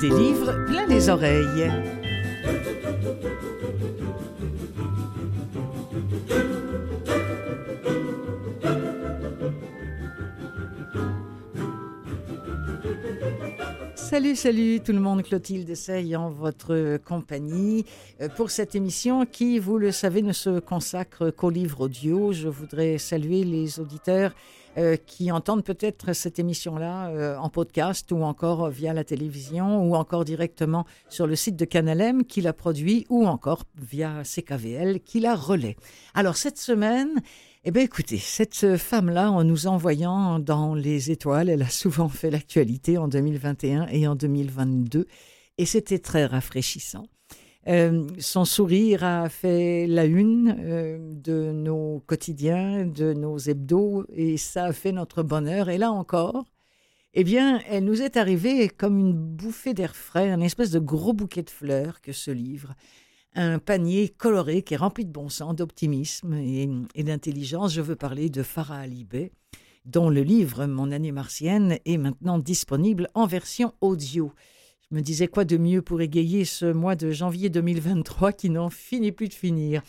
Des livres plein les oreilles. Salut, salut tout le monde, Clotilde essaye en votre compagnie euh, pour cette émission qui, vous le savez, ne se consacre qu'aux livres audio. Je voudrais saluer les auditeurs euh, qui entendent peut-être cette émission-là euh, en podcast ou encore via la télévision ou encore directement sur le site de Canalem qui l'a produit ou encore via CKVL qui la relaie. Alors cette semaine, eh bien, écoutez, cette femme-là, en nous envoyant dans les étoiles, elle a souvent fait l'actualité en 2021 et en 2022, et c'était très rafraîchissant. Euh, son sourire a fait la une euh, de nos quotidiens, de nos hebdos, et ça a fait notre bonheur. Et là encore, eh bien, elle nous est arrivée comme une bouffée d'air frais, un espèce de gros bouquet de fleurs que ce livre un panier coloré qui est rempli de bon sens, d'optimisme et, d'intelligence. Je veux parler de Farah Alibé, dont le livre Mon année martienne est maintenant disponible en version audio. Me disais quoi de mieux pour égayer ce mois de janvier 2023 qui n'en finit plus de finir?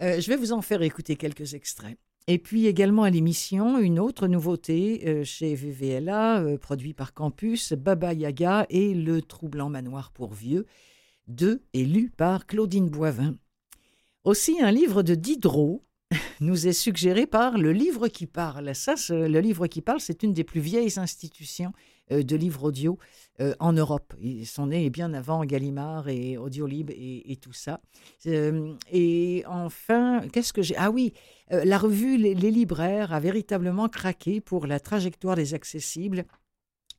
Euh, je vais vous en faire écouter quelques extraits. Et puis également à l'émission, une autre nouveauté euh, chez VVLA, euh, produit par Campus, Baba Yaga et Le Troublant Manoir pour Vieux de et lu par Claudine Boivin. Aussi, un livre de Diderot nous est suggéré par Le Livre qui parle. Ça, le Livre qui parle, c'est une des plus vieilles institutions de livres audio euh, en Europe. Ils sont nés bien avant Gallimard et Audiolib et, et tout ça. Euh, et enfin, qu'est-ce que j'ai? Ah oui, la revue les, libraires a véritablement craqué pour la trajectoire des accessibles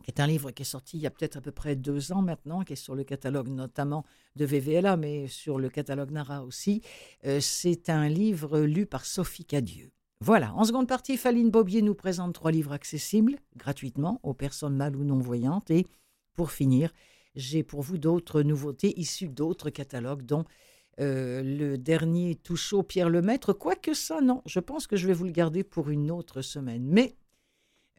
qui est un livre qui est sorti il y a peut-être à peu près deux ans maintenant, qui est sur le catalogue notamment de VVLA, mais sur le catalogue Nara aussi. Euh, c'est un livre lu par Sophie Cadieux. Voilà, en seconde partie, Faline Bobier nous présente trois livres accessibles gratuitement aux personnes mal ou non-voyantes. Et pour finir, j'ai pour vous d'autres nouveautés issues d'autres catalogues, dont euh, le dernier Touchot Pierre Lemaître. Quoique ça, non, je pense que je vais vous le garder pour une autre semaine. Mais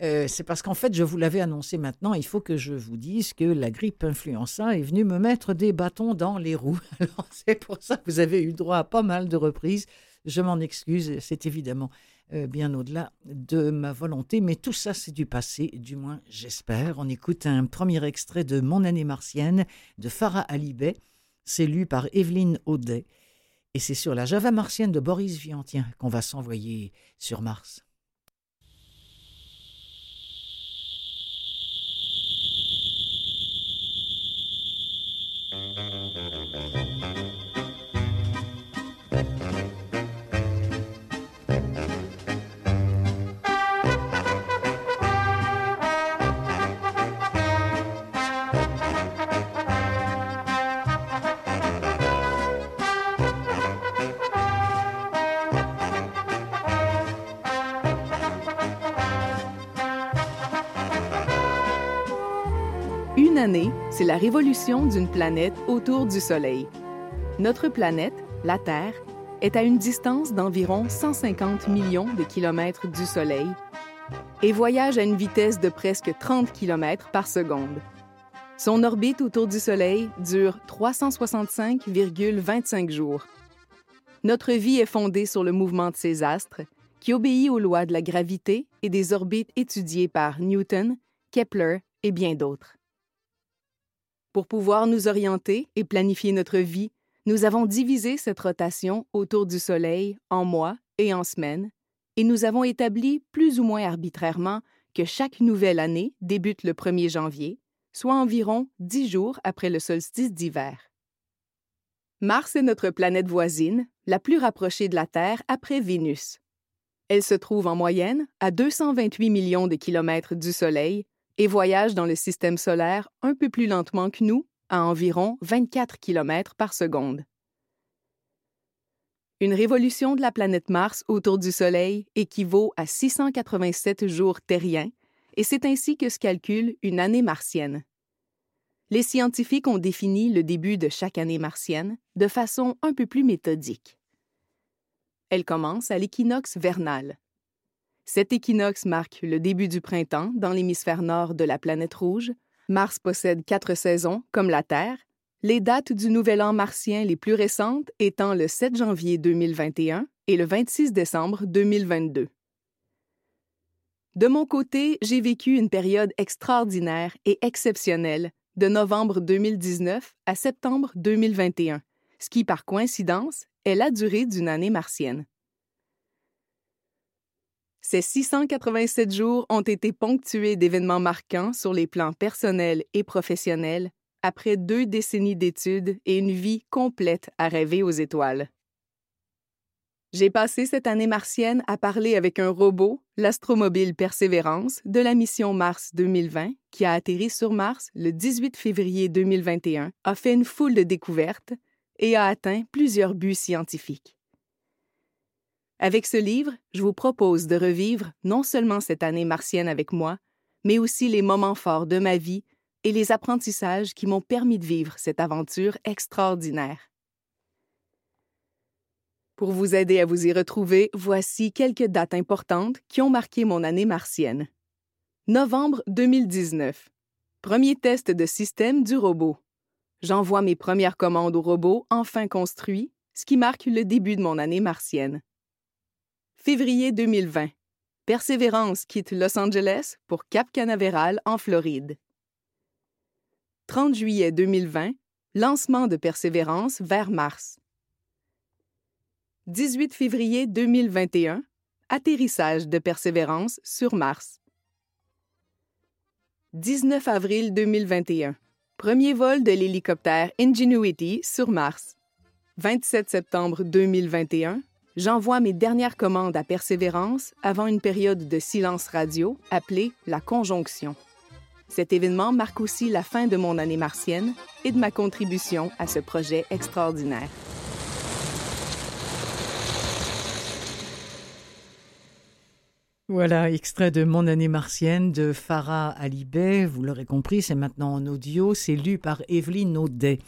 euh, c'est parce qu'en fait, je vous l'avais annoncé maintenant, il faut que je vous dise que la grippe influenza est venue me mettre des bâtons dans les roues. Alors, c'est pour ça que vous avez eu droit à pas mal de reprises. Je m'en excuse, c'est évidemment euh, bien au-delà de ma volonté, mais tout ça, c'est du passé, du moins j'espère. On écoute un premier extrait de Mon année martienne de Farah Alibet. C'est lu par Evelyne Audet. Et c'est sur la Java martienne de Boris Viantien qu'on va s'envoyer sur Mars. Une année, c'est la révolution d'une planète autour du Soleil. Notre planète, la Terre, est à une distance d'environ 150 millions de kilomètres du Soleil et voyage à une vitesse de presque 30 km par seconde. Son orbite autour du Soleil dure 365,25 jours. Notre vie est fondée sur le mouvement de ces astres, qui obéit aux lois de la gravité et des orbites étudiées par Newton, Kepler et bien d'autres. Pour pouvoir nous orienter et planifier notre vie, nous avons divisé cette rotation autour du Soleil en mois et en semaines, et nous avons établi plus ou moins arbitrairement que chaque nouvelle année débute le 1er janvier, soit environ dix jours après le solstice d'hiver. Mars est notre planète voisine, la plus rapprochée de la Terre après Vénus. Elle se trouve en moyenne à 228 millions de kilomètres du Soleil et voyage dans le système solaire un peu plus lentement que nous, à environ 24 km par seconde. Une révolution de la planète Mars autour du Soleil équivaut à 687 jours terriens, et c'est ainsi que se calcule une année martienne. Les scientifiques ont défini le début de chaque année martienne de façon un peu plus méthodique. Elle commence à l'équinoxe vernal, cet équinoxe marque le début du printemps dans l'hémisphère nord de la planète rouge, Mars possède quatre saisons, comme la Terre, les dates du Nouvel An martien les plus récentes étant le 7 janvier 2021 et le 26 décembre 2022. De mon côté, j'ai vécu une période extraordinaire et exceptionnelle de novembre 2019 à septembre 2021, ce qui, par coïncidence, est la durée d'une année martienne. Ces 687 jours ont été ponctués d'événements marquants sur les plans personnels et professionnels après deux décennies d'études et une vie complète à rêver aux étoiles. J'ai passé cette année martienne à parler avec un robot, l'astromobile Persévérance, de la mission Mars 2020, qui a atterri sur Mars le 18 février 2021, a fait une foule de découvertes et a atteint plusieurs buts scientifiques. Avec ce livre, je vous propose de revivre non seulement cette année martienne avec moi, mais aussi les moments forts de ma vie et les apprentissages qui m'ont permis de vivre cette aventure extraordinaire. Pour vous aider à vous y retrouver, voici quelques dates importantes qui ont marqué mon année martienne. Novembre 2019. Premier test de système du robot. J'envoie mes premières commandes au robot enfin construit, ce qui marque le début de mon année martienne. Février 2020. Persévérance quitte Los Angeles pour Cap Canaveral en Floride. 30 juillet 2020. Lancement de Persévérance vers Mars. 18 février 2021. Atterrissage de Persévérance sur Mars. 19 avril 2021. Premier vol de l'hélicoptère Ingenuity sur Mars. 27 septembre 2021 j'envoie mes dernières commandes à Persévérance avant une période de silence radio appelée la conjonction. Cet événement marque aussi la fin de mon année martienne et de ma contribution à ce projet extraordinaire. Voilà, extrait de Mon année martienne de Farah Alibay. Vous l'aurez compris, c'est maintenant en audio. C'est lu par Evelyne Audet.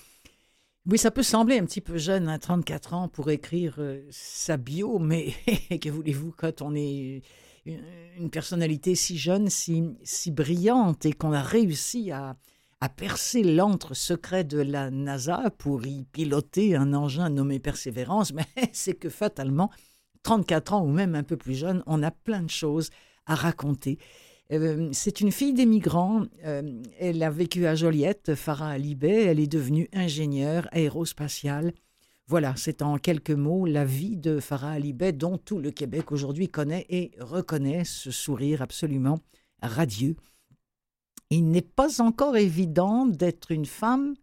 Oui, ça peut sembler un petit peu jeune, à hein, 34 ans, pour écrire euh, sa bio, mais que voulez-vous quand on est une, personnalité si jeune, si, si brillante, et qu'on a réussi à, à percer l'antre secret de la NASA pour y piloter un engin nommé Persévérance, mais c'est que fatalement, 34 ans ou même un peu plus jeune, on a plein de choses à raconter. Euh, c'est une fille d'émigrants. Euh, elle a vécu à Joliette, Farah Alibé. Elle est devenue ingénieure aérospatiale. Voilà, c'est en quelques mots la vie de Farah Alibé, dont tout le Québec aujourd'hui connaît et reconnaît ce sourire absolument radieux. Il n'est pas encore évident d'être une femme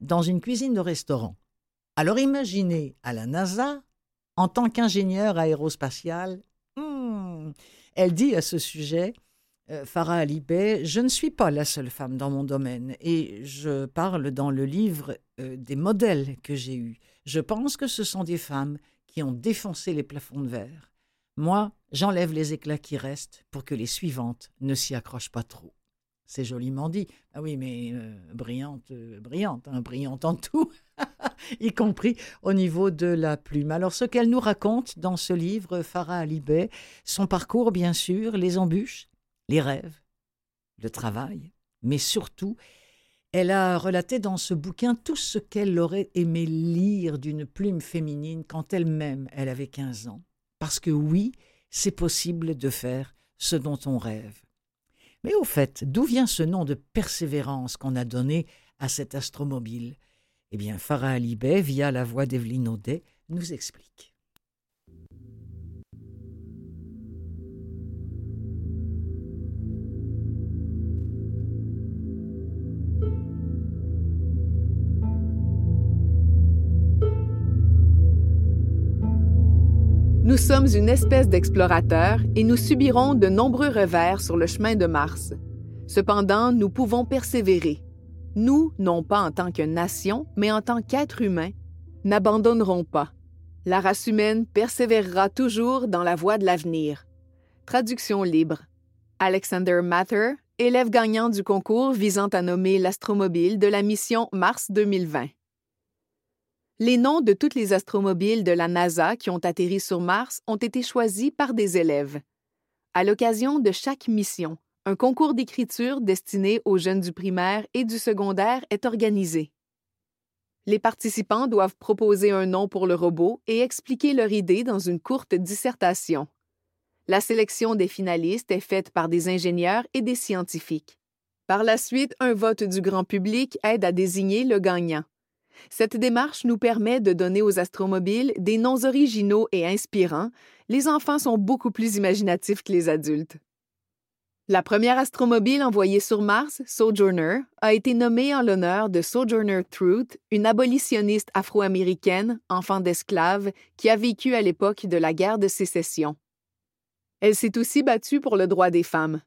dans une cuisine de restaurant. Alors imaginez à la NASA, en tant qu'ingénieure aérospatiale, hmm, elle dit à ce sujet euh, Farah Alibé, je ne suis pas la seule femme dans mon domaine et je parle dans le livre euh, des modèles que j'ai eus. Je pense que ce sont des femmes qui ont défoncé les plafonds de verre. Moi, j'enlève les éclats qui restent pour que les suivantes ne s'y accrochent pas trop. C'est joliment dit. Ah oui, mais euh, brillante, brillante, hein, brillante en tout, y compris au niveau de la plume. Alors, ce qu'elle nous raconte dans ce livre, Farah Alibé, son parcours, bien sûr, les embûches, les rêves, le travail, mais surtout, elle a relaté dans ce bouquin tout ce qu'elle aurait aimé lire d'une plume féminine quand elle-même elle avait 15 ans. Parce que oui, c'est possible de faire ce dont on rêve. Mais au fait, d'où vient ce nom de persévérance qu'on a donné à cet astromobile? Eh bien, Farah Alibay, via la voix d'Evelyne Audet, nous explique. Sommes une espèce d'explorateurs et nous subirons de nombreux revers sur le chemin de Mars. Cependant, nous pouvons persévérer. Nous, non pas en tant que nation, mais en tant qu'êtres humains, n'abandonnerons pas. La race humaine persévérera toujours dans la voie de l'avenir. Traduction libre. Alexander Mather, élève gagnant du concours visant à nommer l'astromobile de la mission Mars 2020. Les noms de toutes les astromobiles de la NASA qui ont atterri sur Mars ont été choisis par des élèves. À l'occasion de chaque mission, un concours d'écriture destiné aux jeunes du primaire et du secondaire est organisé. Les participants doivent proposer un nom pour le robot et expliquer leur idée dans une courte dissertation. La sélection des finalistes est faite par des ingénieurs et des scientifiques. Par la suite, un vote du grand public aide à désigner le gagnant. Cette démarche nous permet de donner aux astromobiles des noms originaux et inspirants. Les enfants sont beaucoup plus imaginatifs que les adultes. La première astromobile envoyée sur Mars, Sojourner, a été nommée en l'honneur de Sojourner Truth, une abolitionniste afro-américaine, enfant d'esclave, qui a vécu à l'époque de la guerre de sécession. Elle s'est aussi battue pour le droit des femmes.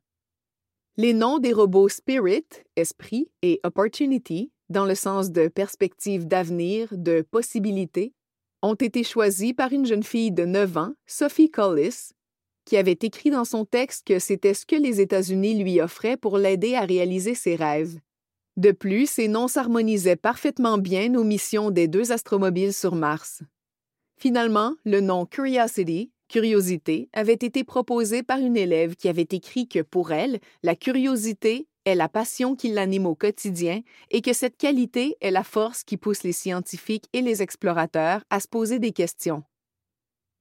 Les noms des robots Spirit, esprit, et Opportunity dans le sens de perspective d'avenir, de possibilité, ont été choisis par une jeune fille de 9 ans, Sophie Collis, qui avait écrit dans son texte que c'était ce que les États-Unis lui offraient pour l'aider à réaliser ses rêves. De plus, ces noms s'harmonisaient parfaitement bien aux missions des deux astromobiles sur Mars. Finalement, le nom Curiosity, curiosité, avait été proposé par une élève qui avait écrit que pour elle, la curiosité est la passion qui l'anime au quotidien et que cette qualité est la force qui pousse les scientifiques et les explorateurs à se poser des questions.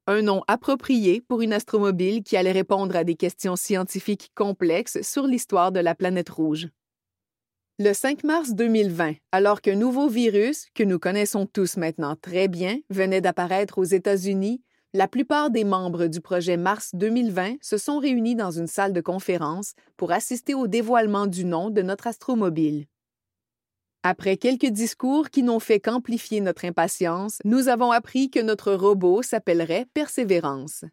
Un nom approprié pour une astromobile qui allait répondre à des questions scientifiques complexes sur l'histoire de la planète rouge. Le 5 mars 2020, alors qu'un nouveau virus, que nous connaissons tous maintenant très bien, venait d'apparaître aux États-Unis, la plupart des membres du projet Mars 2020 se sont réunis dans une salle de conférence pour assister au dévoilement du nom de notre astromobile. Après quelques discours qui n'ont fait qu'amplifier notre impatience, nous avons appris que notre robot s'appellerait Persévérance.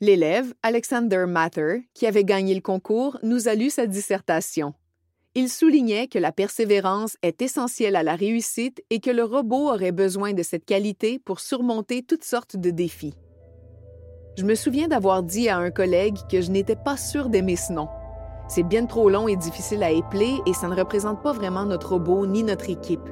L'élève, Alexander Mather, qui avait gagné le concours, nous a lu sa dissertation. Il soulignait que la persévérance est essentielle à la réussite et que le robot aurait besoin de cette qualité pour surmonter toutes sortes de défis. Je me souviens d'avoir dit à un collègue que je n'étais pas sûr d'aimer ce nom. C'est bien trop long et difficile à épeler et ça ne représente pas vraiment notre robot ni notre équipe.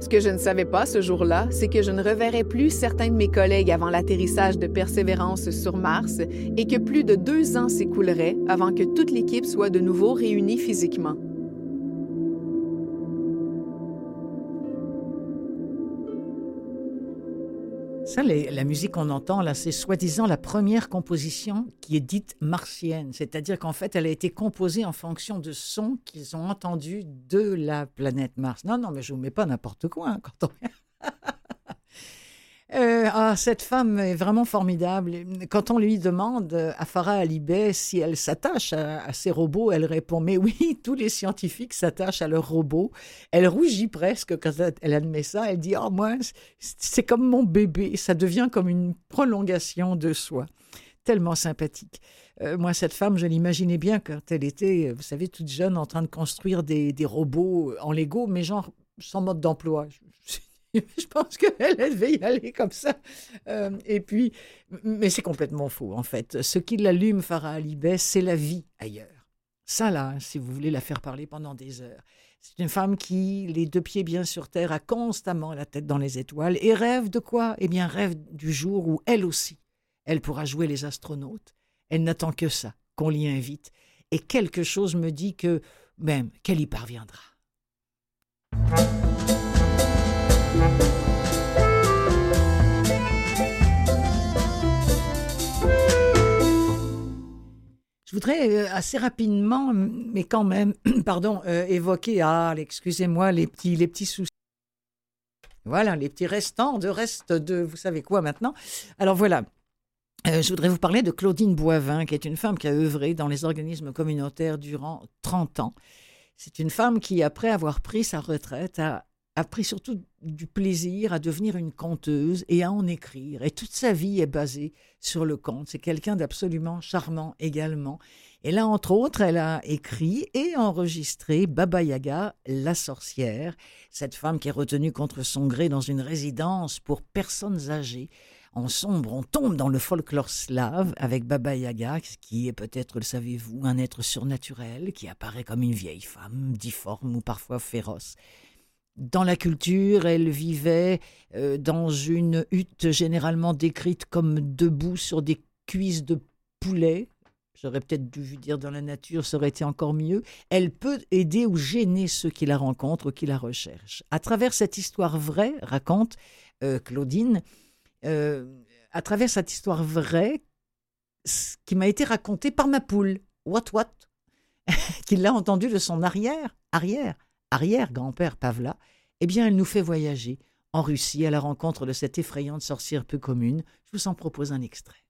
Ce que je ne savais pas ce jour-là, c'est que je ne reverrais plus certains de mes collègues avant l'atterrissage de Persévérance sur Mars et que plus de deux ans s'écouleraient avant que toute l'équipe soit de nouveau réunie physiquement. Ça, la musique qu'on entend là, c'est soi-disant la première composition qui est dite martienne. C'est-à-dire qu'en fait, elle a été composée en fonction de sons qu'ils ont entendus de la planète Mars. Non, non, mais je vous mets pas n'importe quoi hein, quand on... Euh, ah, cette femme est vraiment formidable. Quand on lui demande à Farah Alibé si elle s'attache à, ses robots, elle répond Mais oui, tous les scientifiques s'attachent à leurs robots. Elle rougit presque quand elle admet ça. Elle dit Oh, moi, c'est comme mon bébé. Ça devient comme une prolongation de soi. Tellement sympathique. Euh, moi, cette femme, je l'imaginais bien quand elle était, vous savez, toute jeune, en train de construire des, des robots en Lego, mais genre sans mode d'emploi. je pense qu'elle devait y aller comme ça. Euh, et puis, mais c'est complètement faux, en fait. Ce qui l'allume, Farah Alibès, c'est la vie ailleurs. Ça, là, si vous voulez la faire parler pendant des heures. C'est une femme qui, les deux pieds bien sur terre, a constamment la tête dans les étoiles et rêve de quoi? Eh bien, rêve du jour où elle aussi, elle pourra jouer les astronautes. Elle n'attend que ça, qu'on l'y invite. Et quelque chose me dit que, même, qu'elle y parviendra. Je voudrais euh, assez rapidement, mais quand même, pardon, euh, évoquer, ah, excusez-moi, les petits, les petits soucis. Voilà, les petits restants de reste de, vous savez quoi maintenant. Alors voilà, euh, je voudrais vous parler de Claudine Boivin, qui est une femme qui a œuvré dans les organismes communautaires durant 30 ans. C'est une femme qui, après avoir pris sa retraite, a a pris surtout du plaisir à devenir une conteuse et à en écrire. Et toute sa vie est basée sur le conte. C'est quelqu'un d'absolument charmant également. Et là, entre autres, elle a écrit et enregistré Baba Yaga, la sorcière, cette femme qui est retenue contre son gré dans une résidence pour personnes âgées. En sombre, on tombe dans le folklore slave avec Baba Yaga, qui est peut-être, le savez-vous, un être surnaturel qui apparaît comme une vieille femme, difforme ou parfois féroce dans la culture, elle vivait euh, dans une hutte généralement décrite comme debout sur des cuisses de poulet, j'aurais peut-être dû dire dans la nature, ça aurait été encore mieux, elle peut aider ou gêner ceux qui la rencontrent ou qui la recherchent. À travers cette histoire vraie, raconte euh, Claudine, euh, à travers cette histoire vraie qui m'a été racontée par ma poule, What What, qui l'a entendue de son arrière, arrière, arrière grand-père Pavla, eh bien, elle nous fait voyager en Russie à la rencontre de cette effrayante sorcière peu commune. Je vous en propose un extrait.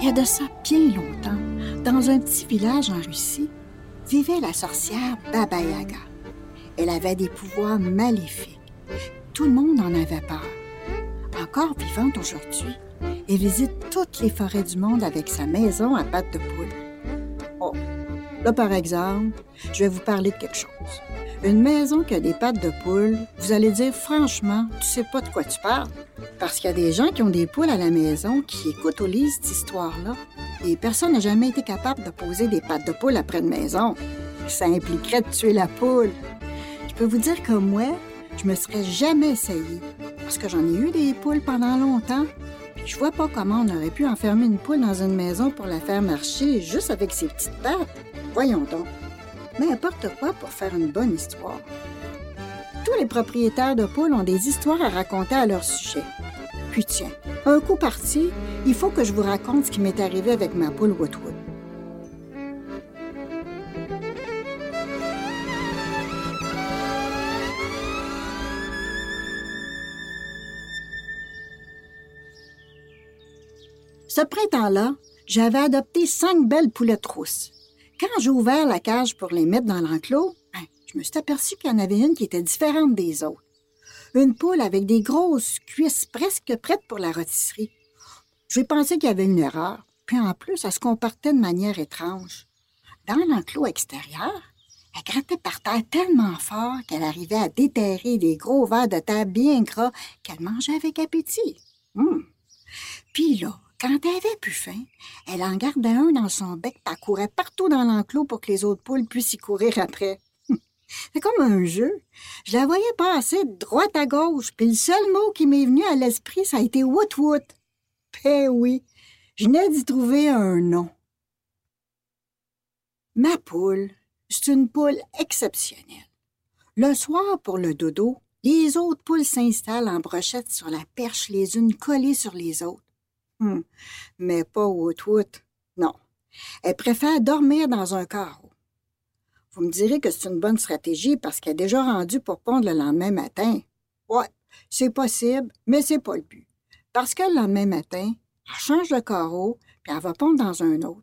Il y a de ça bien longtemps, dans un petit village en Russie, vivait la sorcière Baba Yaga. Elle avait des pouvoirs maléfiques. Tout le monde en avait peur. Encore vivante aujourd'hui, elle visite toutes les forêts du monde avec sa maison à pattes de poule. Oh, là par exemple, je vais vous parler de quelque chose. Une maison qui a des pattes de poule, vous allez dire franchement, tu sais pas de quoi tu parles. Parce qu'il y a des gens qui ont des poules à la maison qui écoutent ou lisent cette histoire-là. Et personne n'a jamais été capable de poser des pattes de poule après une maison. Ça impliquerait de tuer la poule. Je peux vous dire que moi, je me serais jamais essayé. Parce que j'en ai eu des poules pendant longtemps. Je vois pas comment on aurait pu enfermer une poule dans une maison pour la faire marcher juste avec ses petites pattes. Voyons donc n'importe quoi pour faire une bonne histoire? Tous les propriétaires de poules ont des histoires à raconter à leur sujet. Puis tiens, un coup parti, il faut que je vous raconte ce qui m'est arrivé avec ma poule Woodwood. Ce printemps-là, j'avais adopté cinq belles poulettes rousses. Quand j'ai ouvert la cage pour les mettre dans l'enclos, ben, je me suis aperçu qu'il y en avait une qui était différente des autres. Une poule avec des grosses cuisses presque prêtes pour la rôtisserie. J'ai pensé qu'il y avait une erreur, puis en plus, elle se comportait de manière étrange. Dans l'enclos extérieur, elle grattait par terre tellement fort qu'elle arrivait à déterrer des gros vers de terre bien gras qu'elle mangeait avec appétit. Hum. Puis là, quand elle avait plus faim, elle en gardait un dans son bec et courait partout dans l'enclos pour que les autres poules puissent y courir après. C'est comme un jeu. Je la voyais passer de droite à gauche, puis le seul mot qui m'est venu à l'esprit, ça a été woot woot. Eh oui, je n'ai d'y trouver un nom. Ma poule, c'est une poule exceptionnelle. Le soir, pour le dodo, les autres poules s'installent en brochette sur la perche, les unes collées sur les autres. Hum. Mais pas woot-woot. Non. Elle préfère dormir dans un carreau. Vous me direz que c'est une bonne stratégie parce qu'elle est déjà rendue pour pondre le lendemain matin. Ouais, c'est possible, mais c'est pas le but. Parce que le lendemain matin, elle change de carreau, puis elle va pondre dans un autre.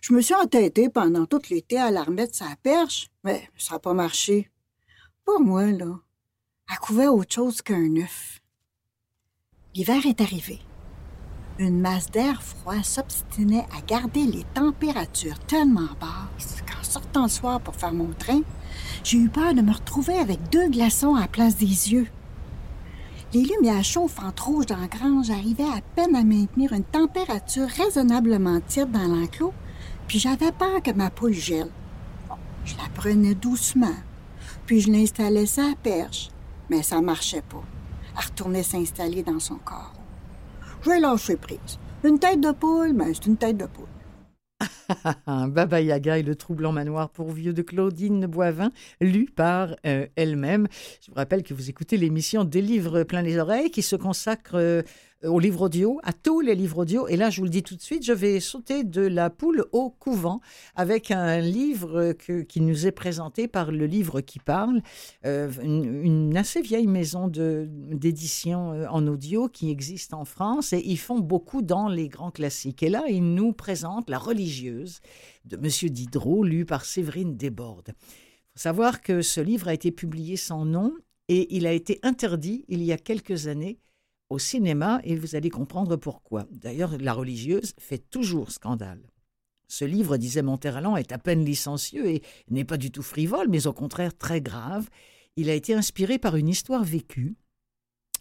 Je me suis entêtée pendant tout l'été à la remettre sa perche, mais ça n'a pas marché. Pour moi, là, elle couvait autre chose qu'un œuf. L'hiver est arrivé une masse d'air froid s'obstinait à garder les températures tellement basses qu'en sortant le soir pour faire mon train, j'ai eu peur de me retrouver avec deux glaçons à la place des yeux. Les lumières chauffantes rouges dans la grange arrivaient à peine à maintenir une température raisonnablement tiède dans l'enclos, puis j'avais peur que ma poule gèle. je la prenais doucement, puis je l'installais sa perche, mais ça marchait pas. Elle retournait s'installer dans son corps. Je vais lâcher prise. Une tête de poule, mais c'est une tête de poule. Baba Yaga et le troublant manoir pour vieux de Claudine Boivin, lu par euh, elle-même. Je vous rappelle que vous écoutez l'émission Des livres plein les oreilles qui se consacre euh, aux livres audio, à tous les livres audio. Et là, je vous le dis tout de suite, je vais sauter de la poule au couvent avec un livre qui nous est présenté par le livre qui parle, euh, une, assez vieille maison d'édition en audio qui existe en France et ils font beaucoup dans les grands classiques. Et là, ils nous présentent La religieuse de Monsieur Diderot, lu par Séverine Desbordes. Il faut savoir que ce livre a été publié sans nom et il a été interdit il y a quelques années au cinéma et vous allez comprendre pourquoi. D'ailleurs, la religieuse fait toujours scandale. Ce livre, disait Monterland, est à peine licencieux et n'est pas du tout frivole, mais au contraire très grave. Il a été inspiré par une histoire vécue.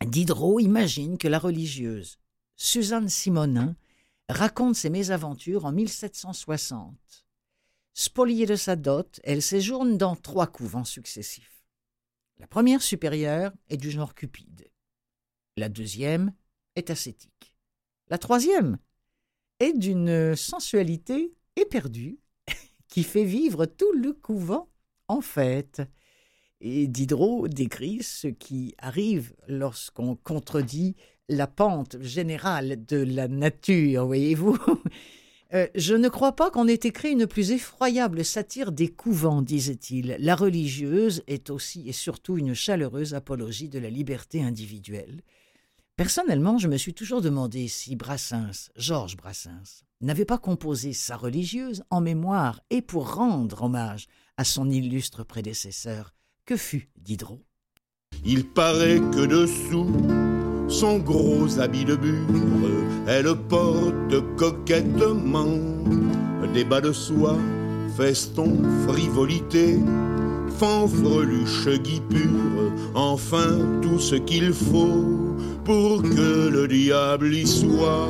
Diderot imagine que la religieuse, Suzanne Simonin, raconte ses mésaventures en 1760. Spoliée de sa dot, elle séjourne dans trois couvents successifs. La première supérieure est du genre cupide. La deuxième est ascétique. La troisième est d'une sensualité éperdue qui fait vivre tout le couvent en fête. Et Diderot décrit ce qui arrive lorsqu'on contredit la pente générale de la nature, voyez-vous. Euh, je ne crois pas qu'on ait écrit une plus effroyable satire des couvents, disait-il. La religieuse est aussi et surtout une chaleureuse apologie de la liberté individuelle. Personnellement, je me suis toujours demandé si Brassens, Georges Brassens, n'avait pas composé sa religieuse en mémoire et pour rendre hommage à son illustre prédécesseur, que fut Diderot? Il paraît que dessous son gros habit de bure, elle porte coquettement des bas de soie, feston, frivolité, fanfreluche, guipure, enfin tout ce qu'il faut pour que le diable y soit.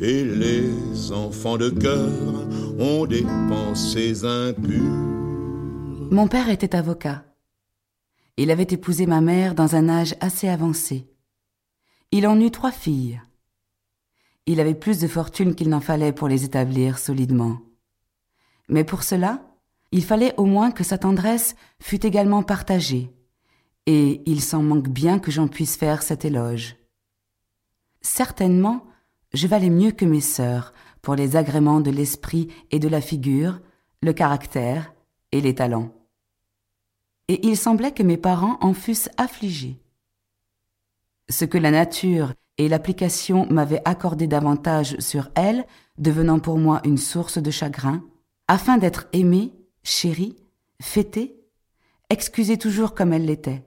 Et les enfants de cœur ont des pensées impures. Mon père était avocat. Il avait épousé ma mère dans un âge assez avancé. Il en eut trois filles. Il avait plus de fortune qu'il n'en fallait pour les établir solidement. Mais pour cela, il fallait au moins que sa tendresse fût également partagée, et il s'en manque bien que j'en puisse faire cet éloge. Certainement, je valais mieux que mes sœurs pour les agréments de l'esprit et de la figure, le caractère et les talents et il semblait que mes parents en fussent affligés. Ce que la nature et l'application m'avaient accordé davantage sur elle, devenant pour moi une source de chagrin, afin d'être aimée, chérie, fêtée, excusée toujours comme elle l'était.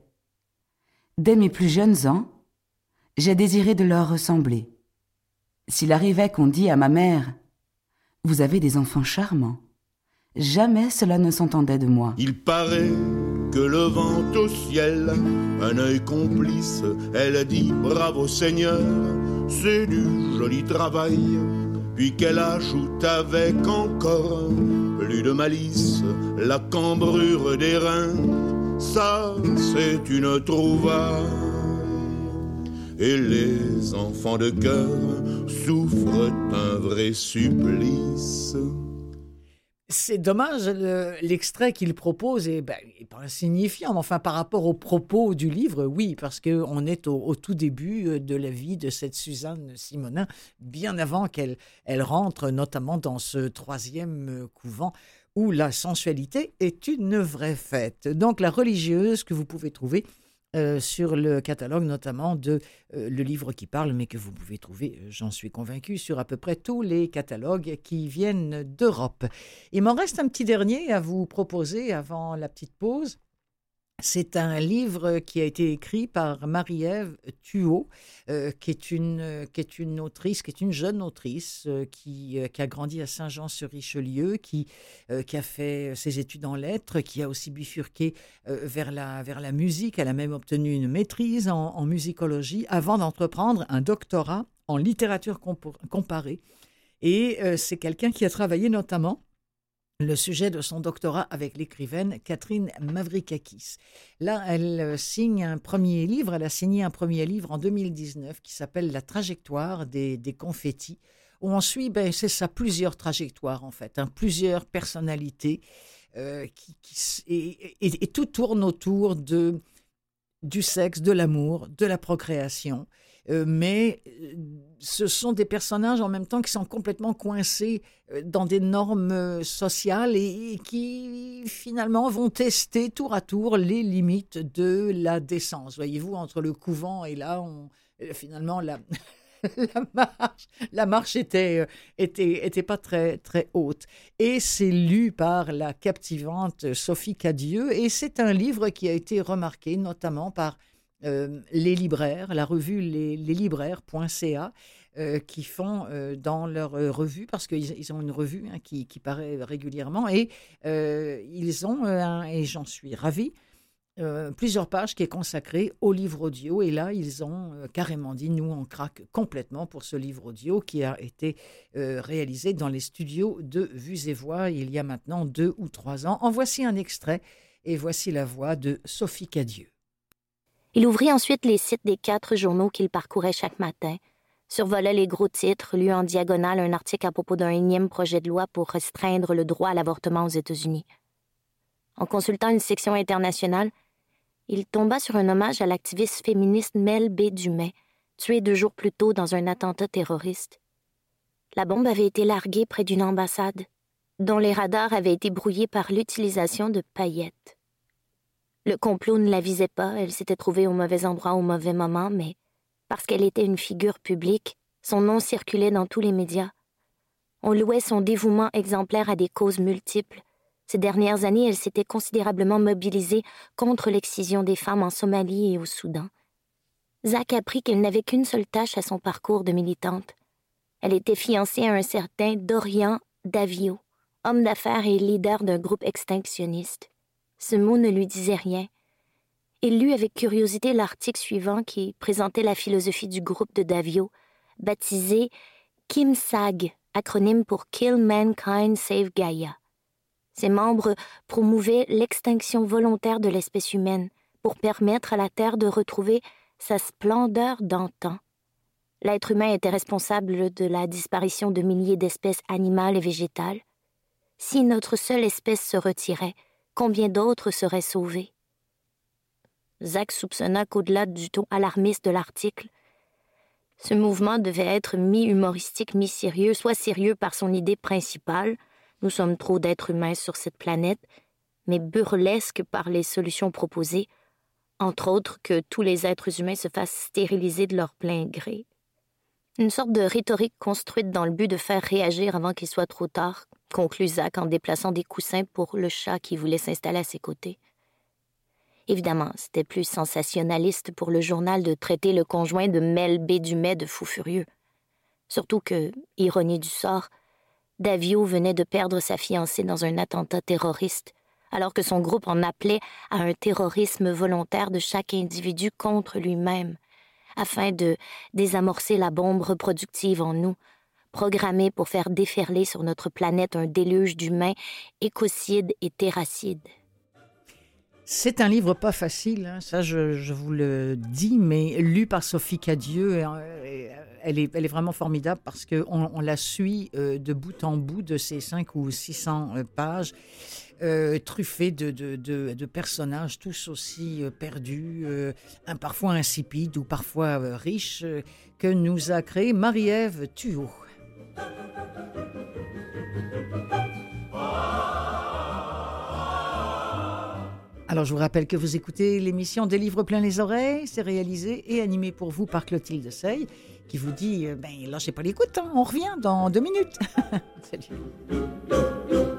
Dès mes plus jeunes ans, j'ai désiré de leur ressembler. S'il arrivait qu'on dit à ma mère Vous avez des enfants charmants, jamais cela ne s'entendait de moi. Il paraît que le vent au ciel, un œil complice, elle dit bravo Seigneur, c'est du joli travail. Puis qu'elle ajoute avec encore plus de malice la cambrure des reins, ça c'est une trouvaille. Et les enfants de cœur souffrent un vrai supplice. C'est dommage, l'extrait qu'il propose est, ben, pas insignifiant, mais enfin par rapport aux propos du livre, oui, parce qu'on est au, tout début euh, de la vie de cette Suzanne Simonin, bien avant qu'elle elle rentre notamment dans ce troisième euh, couvent où la sensualité est une vraie fête. Donc la religieuse que vous pouvez trouver euh, sur le catalogue notamment de euh, Le livre qui parle, mais que vous pouvez trouver, euh, j'en suis convaincu, sur à peu près tous les catalogues qui viennent d'Europe. Il m'en reste un petit dernier à vous proposer avant la petite pause. C'est un livre qui a été écrit par Marie-Ève Thuot, euh, qui, est une, qui est une autrice, qui est une jeune autrice, euh, qui, euh, qui, a grandi à Saint-Jean-sur-Richelieu, qui, qui a fait ses études en lettres, qui a aussi bifurqué vers, la, vers la musique. Elle a même obtenu une maîtrise en musicologie avant d'entreprendre un doctorat en littérature comparée. Et c'est quelqu'un qui a travaillé notamment le sujet de son doctorat avec l'écrivaine Catherine Mavrikakis. Là, elle euh, signe un premier livre, elle a signé un premier livre en 2019 qui s'appelle La trajectoire des, confettis, où on suit, ben, c'est ça, plusieurs trajectoires en fait, hein, plusieurs personnalités, euh, qui, et, tout tourne autour de, du sexe, de l'amour, de la procréation. Euh, mais euh, ce sont des personnages en même temps qui sont complètement coincés euh, dans des normes sociales et, qui finalement vont tester tour à tour les limites de la décence. Voyez-vous, entre le couvent et là, finalement, la, marche, la était pas très, très haute. Et c'est lu par la captivante Sophie Cadieux et c'est un livre qui a été remarqué notamment par euh, les libraires, la revue leslibraires.ca, euh, qui font euh, dans leur revue, parce qu'ils ont une revue hein, qui, paraît régulièrement, et ils ont, et j'en suis ravie, plusieurs pages qui est consacrée au livre audio. Et là, ils ont carrément dit, nous, on craque complètement pour ce livre audio qui a été réalisé dans les studios de Vues et Voix il y a maintenant deux ou trois ans. En voici un extrait, et voici la voix de Sophie Cadieux. Il ouvrit ensuite les sites des quatre journaux qu'il parcourait chaque matin, survolait les gros titres, lu en diagonale un article à propos d'un énième projet de loi pour restreindre le droit à l'avortement aux États-Unis. En consultant une section internationale, il tomba sur un hommage à l'activiste féministe Mel B. Dumais, tuée deux jours plus tôt dans un attentat terroriste. La bombe avait été larguée près d'une ambassade, dont les radars avaient été brouillés par l'utilisation de paillettes. Le complot ne la visait pas, elle s'était trouvée au mauvais endroit au mauvais moment, mais parce qu'elle était une figure publique, son nom circulait dans tous les médias. On louait son dévouement exemplaire à des causes multiples. Ces dernières années, elle s'était considérablement mobilisée contre l'excision des femmes en Somalie et au Soudan. Zach apprit qu'elle n'avait qu'une seule tâche à son parcours de militante. Elle était fiancée à un certain Dorian Davio, homme d'affaires et leader d'un groupe extinctionniste. Ce mot ne lui disait rien. Il lut avec curiosité l'article suivant qui présentait la philosophie du groupe de Davio, baptisé KIMSAG, acronyme pour Kill Mankind Save Gaia. Ses membres promouvaient l'extinction volontaire de l'espèce humaine pour permettre à la Terre de retrouver sa splendeur d'antan. L'être humain était responsable de la disparition de milliers d'espèces animales et végétales. Si notre seule espèce se retirait, combien d'autres seraient sauvés? Zach soupçonna qu'au-delà du ton alarmiste de l'article, ce mouvement devait être mi-humoristique, mi-sérieux, soit sérieux par son idée principale, nous sommes trop d'êtres humains sur cette planète, mais burlesque par les solutions proposées, entre autres que tous les êtres humains se fassent stériliser de leur plein gré. Une sorte de rhétorique construite dans le but de faire réagir avant qu'il soit trop tard, conclut Zach en déplaçant des coussins pour le chat qui voulait s'installer à ses côtés. Évidemment, c'était plus sensationnaliste pour le journal de traiter le conjoint de Mel B. Dumais de fou furieux. Surtout que, ironie du sort, Davio venait de perdre sa fiancée dans un attentat terroriste, alors que son groupe en appelait à un terrorisme volontaire de chaque individu contre lui-même, afin de désamorcer la bombe reproductive en nous, programmée pour faire déferler sur notre planète un déluge d'humains écocides et terracides. C'est un livre pas facile, hein, ça je, vous le dis, mais lu par Sophie Cadieux, euh, elle est, elle est vraiment formidable parce qu'on on la suit euh, de bout en bout de ces 5 ou 600 euh, truffées de, de, de, personnages tous aussi perdus, un, parfois insipides ou parfois riches, que nous a créé Marie-Ève Thuot. Alors je vous rappelle que vous écoutez l'émission Des livres plein les oreilles. C'est réalisé et animé pour vous par Clotilde Sey qui vous dit euh, ben lâchez pas l'écoute, hein, on revient dans deux minutes. Salut.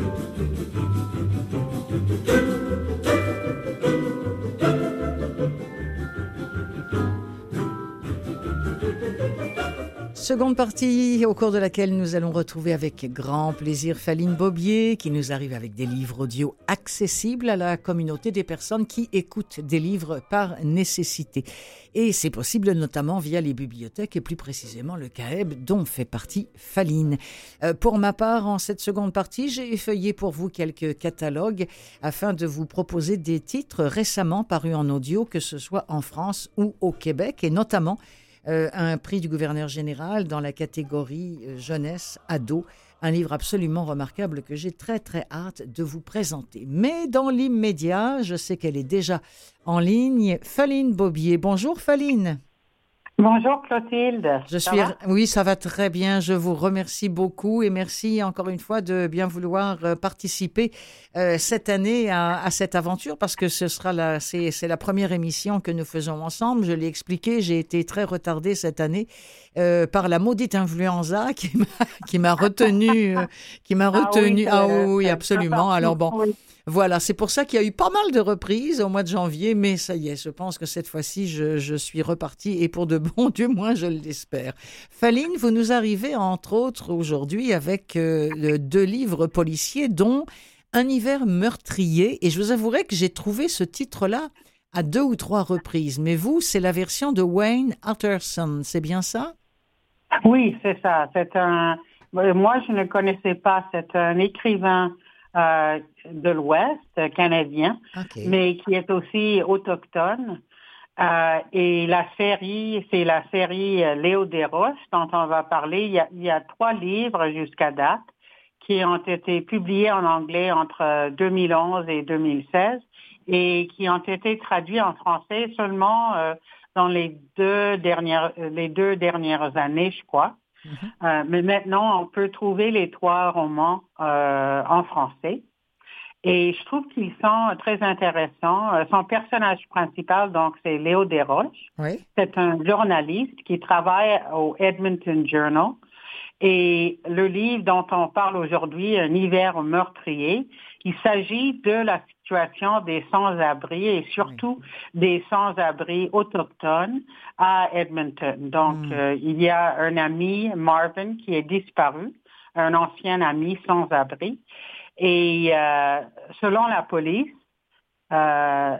Seconde partie au cours de laquelle nous allons retrouver avec grand plaisir Faline Bobier qui nous arrive avec des livres audio accessibles à la communauté des personnes qui écoutent des livres par nécessité. Et c'est possible notamment via les bibliothèques et plus précisément le CAEB dont fait partie Faline. Euh, pour ma part, en cette seconde partie, j'ai effeuillé pour vous quelques catalogues afin de vous proposer des titres récemment parus en audio, que ce soit en France ou au Québec, et notamment euh, un prix du gouverneur général dans la catégorie euh, jeunesse, ado. Un livre absolument remarquable que j'ai très très hâte de vous présenter. Mais dans l'immédiat, je sais qu'elle est déjà en ligne. Faline Bobier. Bonjour Faline. Bonjour Clotilde. Je suis oui, ça va très bien. Je vous remercie beaucoup et merci encore une fois de bien vouloir euh, participer euh, cette année à, cette aventure parce que ce sera la c'est la première émission que nous faisons ensemble. Je l'ai expliqué, j'ai été très retardée cette année euh, par la maudite influenza qui m'a qui m'a retenu qui m'a retenu. Ah oui, ah oui absolument. Alors bon. Voilà, c'est pour ça qu'il y a eu pas mal de reprises au mois de janvier, mais ça y est, je pense que cette fois-ci, je, suis reparti et pour de bon, du moins, je l'espère. Faline, vous nous arrivez entre autres aujourd'hui avec euh, deux livres policiers, dont Un hiver meurtrier, et je vous avouerai que j'ai trouvé ce titre-là à deux ou trois reprises. Mais vous, c'est la version de Wayne Utterson, c'est bien ça? Oui, c'est ça. C'est un. Moi, je ne connaissais pas. C'est un écrivain euh, de l'Ouest canadien, mais qui est aussi autochtone. Euh, et la série, c'est la série euh, Léo Desrosses dont on va parler. Il y a, il y a trois livres jusqu'à date qui ont été publiés en anglais entre 2011 et 2016 et qui ont été traduits en français seulement euh, dans les deux dernières les deux dernières années, je crois. Mm-hmm. Euh, mais maintenant, on peut trouver les trois romans euh, en français. Et je trouve qu'ils sont très intéressants. Euh, son personnage principal, donc, c'est Léo Desroches. Oui. C'est un journaliste qui travaille au Edmonton Journal. Et le livre dont on parle aujourd'hui, Un hiver meurtrier, il s'agit de la situation des sans-abri et surtout des sans-abri autochtones à Edmonton. Donc, hmm. euh, il y a un ami, Marvin, qui est disparu, un ancien ami sans-abri. Et euh, selon la police, euh,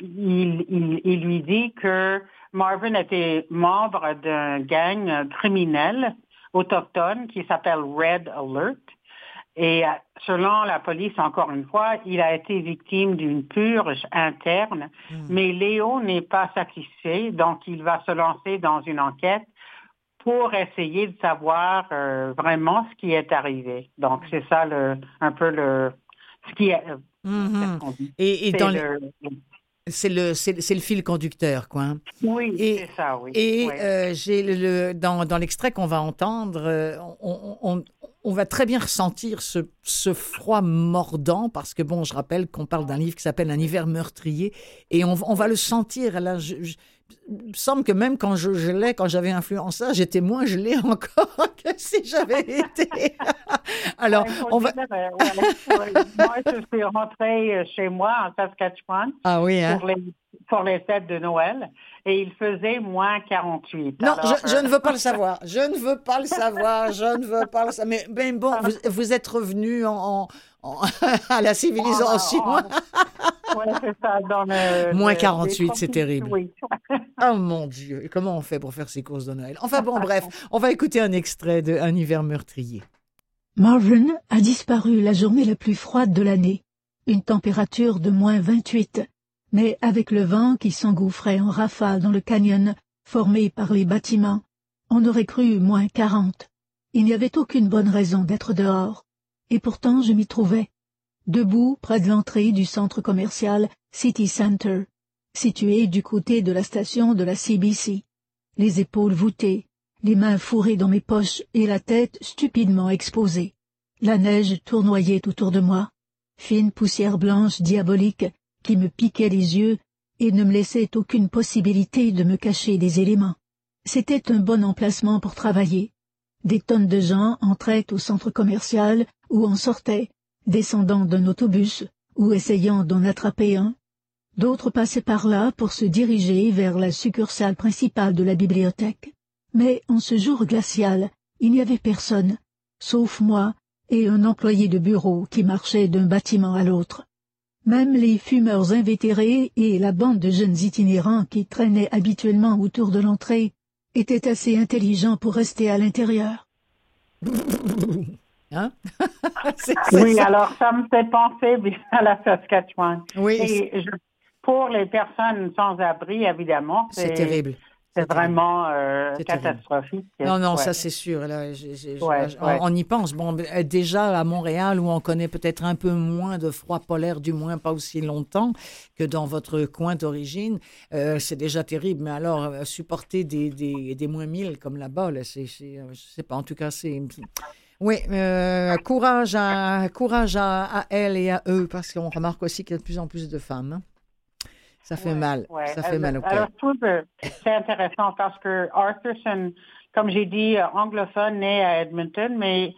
il, il, il, lui dit que Marvin était membre d'un gang criminel autochtone qui s'appelle Red Alert et euh, selon la police, encore une fois, il a été victime d'une purge interne, hmm. mais Léo n'est pas satisfait, donc il va se lancer dans une enquête pour essayer de savoir euh, vraiment ce qui est arrivé. Donc c'est ça le, un peu le ce qui est. Euh, hmm. Et, dans le, c'est le, c'est, le fil conducteur, quoi. Hein. Oui, c'est ça, oui. Et j'ai le, dans, dans l'extrait qu'on va entendre, on, on va très bien ressentir ce, froid mordant parce que, bon, je rappelle qu'on parle d'un livre qui s'appelle Un hiver meurtrier et on, va le sentir. Là, je, il me semble que même quand je gelais, quand j'avais influencé, j'étais moins gelé encore que si j'avais été. Alors, on va. moi, je suis rentrée chez moi en Saskatchewan. Ah oui, hein? pour, les, pour les fêtes de Noël et il faisait moins 48. Non, je, ne veux pas le savoir. Je ne veux pas le savoir. Je ne veux pas le savoir. Mais ben bon, vous, êtes revenu en, à la civilisation. oui, c'est ça. Dans le, moins 48, c'est terrible. Oui. oh mon Dieu. Et comment on fait pour faire ses courses de Noël? Enfin bon, bref, on va écouter un extrait de Un hiver meurtrier. Marvin a disparu la journée la plus froide de l'année. Une température de moins 28 mais avec le vent qui s'engouffrait en rafale dans le canyon formé par les bâtiments, on aurait cru moins quarante. Il n'y avait aucune bonne raison d'être dehors, et pourtant je m'y trouvais, debout près de l'entrée du centre commercial City Center, situé du côté de la station de la CBC, les épaules voûtées, les mains fourrées dans mes poches et la tête stupidement exposée. La neige tournoyait autour de moi, fine poussière blanche diabolique qui me piquait les yeux et ne me laissait aucune possibilité de me cacher des éléments. C'était un bon emplacement pour travailler. Des tonnes de gens entraient au centre commercial ou en sortaient, descendant d'un autobus ou essayant d'en attraper un. D'autres passaient par là pour se diriger vers la succursale principale de la bibliothèque. Mais en ce jour glacial, il n'y avait personne, sauf moi et un employé de bureau qui marchait d'un bâtiment à l'autre. Même les fumeurs invétérés et la bande de jeunes itinérants qui traînaient habituellement autour de l'entrée étaient assez intelligents pour rester à l'intérieur. Hein? oui, alors ça me fait penser à la Saskatchewan. Oui. Et pour les personnes sans abri, évidemment, c'est terrible. C'est vraiment euh, catastrophique. Non, non, ça c'est sûr. Là, on, y pense. Bon, euh, déjà à Montréal, où on connaît peut-être un peu moins de froid polaire, du moins pas aussi longtemps que dans votre coin d'origine, euh, c'est déjà terrible. Mais alors, supporter des, des, des moins 1000 comme là-bas, là, c'est, je sais pas, en tout cas, c'est... Oui, courage, à, courage à, à, elle et à eux, parce qu'on remarque aussi qu'il y a de plus en plus de femmes. Hein. Ça fait mal. Ça fait mal au cœur. Alors, je trouve que c'est intéressant parce que Arthurson, comme j'ai dit, euh, anglophone, né à Edmonton, mais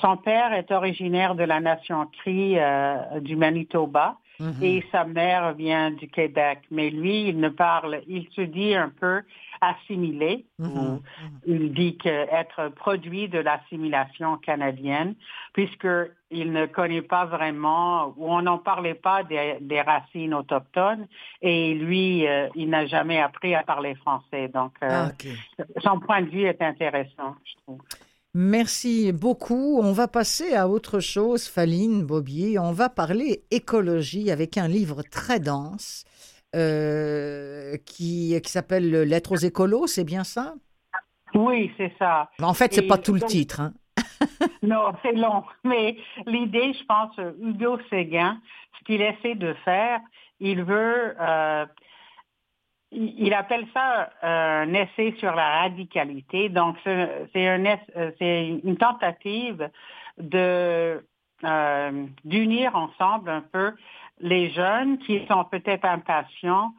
son père est originaire de la nation Cree euh, du Manitoba mm-hmm. et sa mère vient du Québec. Mais lui, il ne parle, il se dit un peu assimilé. Mm-hmm. Il dit qu'être produit de l'assimilation canadienne, puisqu'il ne connaît pas vraiment, ou on n'en parlait pas des, racines autochtones, et lui, euh, il n'a jamais appris à parler français. Donc, euh, ah, son point de vue est intéressant, je trouve. Merci beaucoup. On va passer à autre chose, Faline Bobier. On va parler écologie avec un livre très dense euh, qui, qui s'appelle Lettres aux écolos, c'est bien ça? Oui, c'est ça. En fait, c'est pas tout le titre. Hein? non, c'est long. Mais l'idée, je pense, Hugo Séguin, ce qu'il essaie de faire, il veut euh, il appelle ça un essai sur la radicalité. Donc, c'est un, euh, une tentative de euh, d'unir ensemble un peu les jeunes qui sont peut-être impatients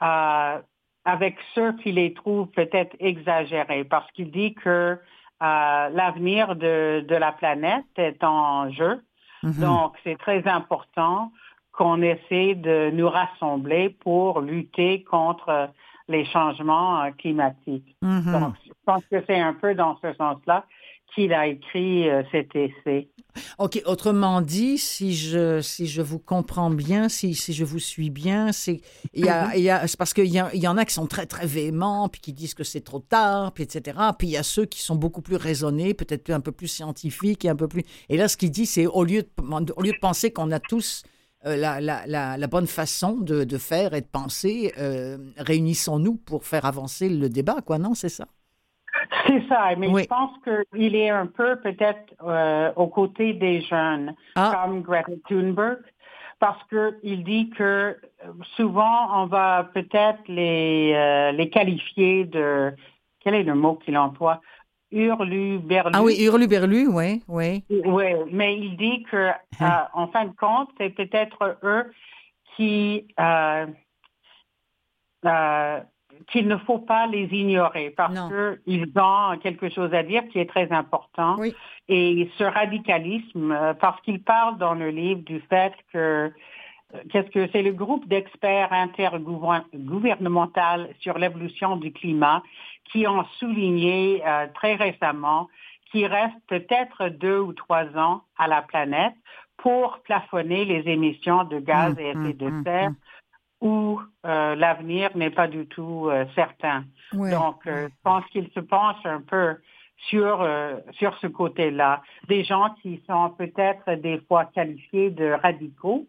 avec ceux qui les trouvent peut-être exagérés, parce qu'il dit que l'avenir de, de, la planète est en jeu. Mm-hmm. Donc, c'est très important qu'on essaie de nous rassembler pour lutter contre les changements euh, climatiques. Mm-hmm. Donc, je pense que c'est un peu dans ce sens-là qu'il a écrit euh, cet essai. OK. Autrement dit, si je, si je vous comprends bien, si, si je vous suis bien, c'est il y a, mm-hmm. c'est parce qu'il y, y, en a qui sont très, très véhéments, puis qui disent que c'est trop tard, puis etc. Puis il y a ceux qui sont beaucoup plus raisonnés, peut-être un peu plus scientifiques et un peu plus... Et là, ce qu'il dit, c'est au lieu de, au lieu de penser qu'on a tous euh, la, la, la, bonne façon de, de, faire et de penser. Euh, réunissons-nous pour faire avancer le débat, quoi, non? C'est ça? C'est ça, mais je pense qu'il est un peu peut-être euh, aux côtés des jeunes, ah. comme Greta Thunberg, parce qu'il dit que souvent on va peut-être les, les qualifier de, quel est le mot qu'il emploie, Hurlu-Berlu. Ah oui, Hurlu-Berlu, oui, oui. Oui, mais il dit que, hein? euh, en fin de compte, c'est peut-être eux qui, euh, euh, qu'il ne faut pas les ignorer parce qu'ils ont quelque chose à dire qui est très important. Oui. Et ce radicalisme, parce qu'il parle dans le livre du fait que qu'est-ce que c'est le groupe d'experts intergouvernemental sur l'évolution du climat qui ont souligné euh, très récemment qu'il reste peut-être deux ou trois ans à la planète pour plafonner les émissions de gaz à effet de mmh, mmh, serre mmh. Où euh, l'avenir n'est pas du tout euh, certain. Donc, je pense qu'il se penche un peu sur, sur ce côté-là. Des gens qui sont peut-être des fois qualifiés de radicaux,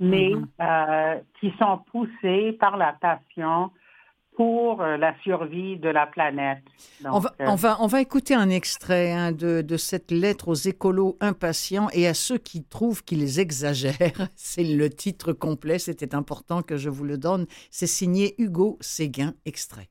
mais qui sont poussés par la passion pour euh, la survie de la planète. on, va, on, va, on, va, écouter un extrait hein, de, de, cette lettre aux écolos impatients et à ceux qui trouvent qu'ils exagèrent. C'est le titre complet, c'était important que je vous le donne. C'est signé Hugo Séguin, extrait.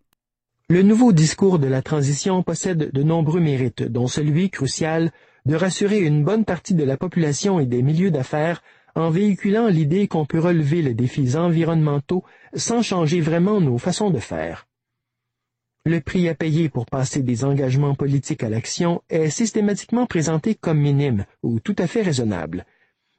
Le nouveau discours de la transition possède de nombreux mérites, dont celui crucial de rassurer une bonne partie de la population et des milieux d'affaires en véhiculant l'idée qu'on peut relever les défis environnementaux sans changer vraiment nos façons de faire. Le prix à payer pour passer des engagements politiques à l'action est systématiquement présenté comme minime ou tout à fait raisonnable.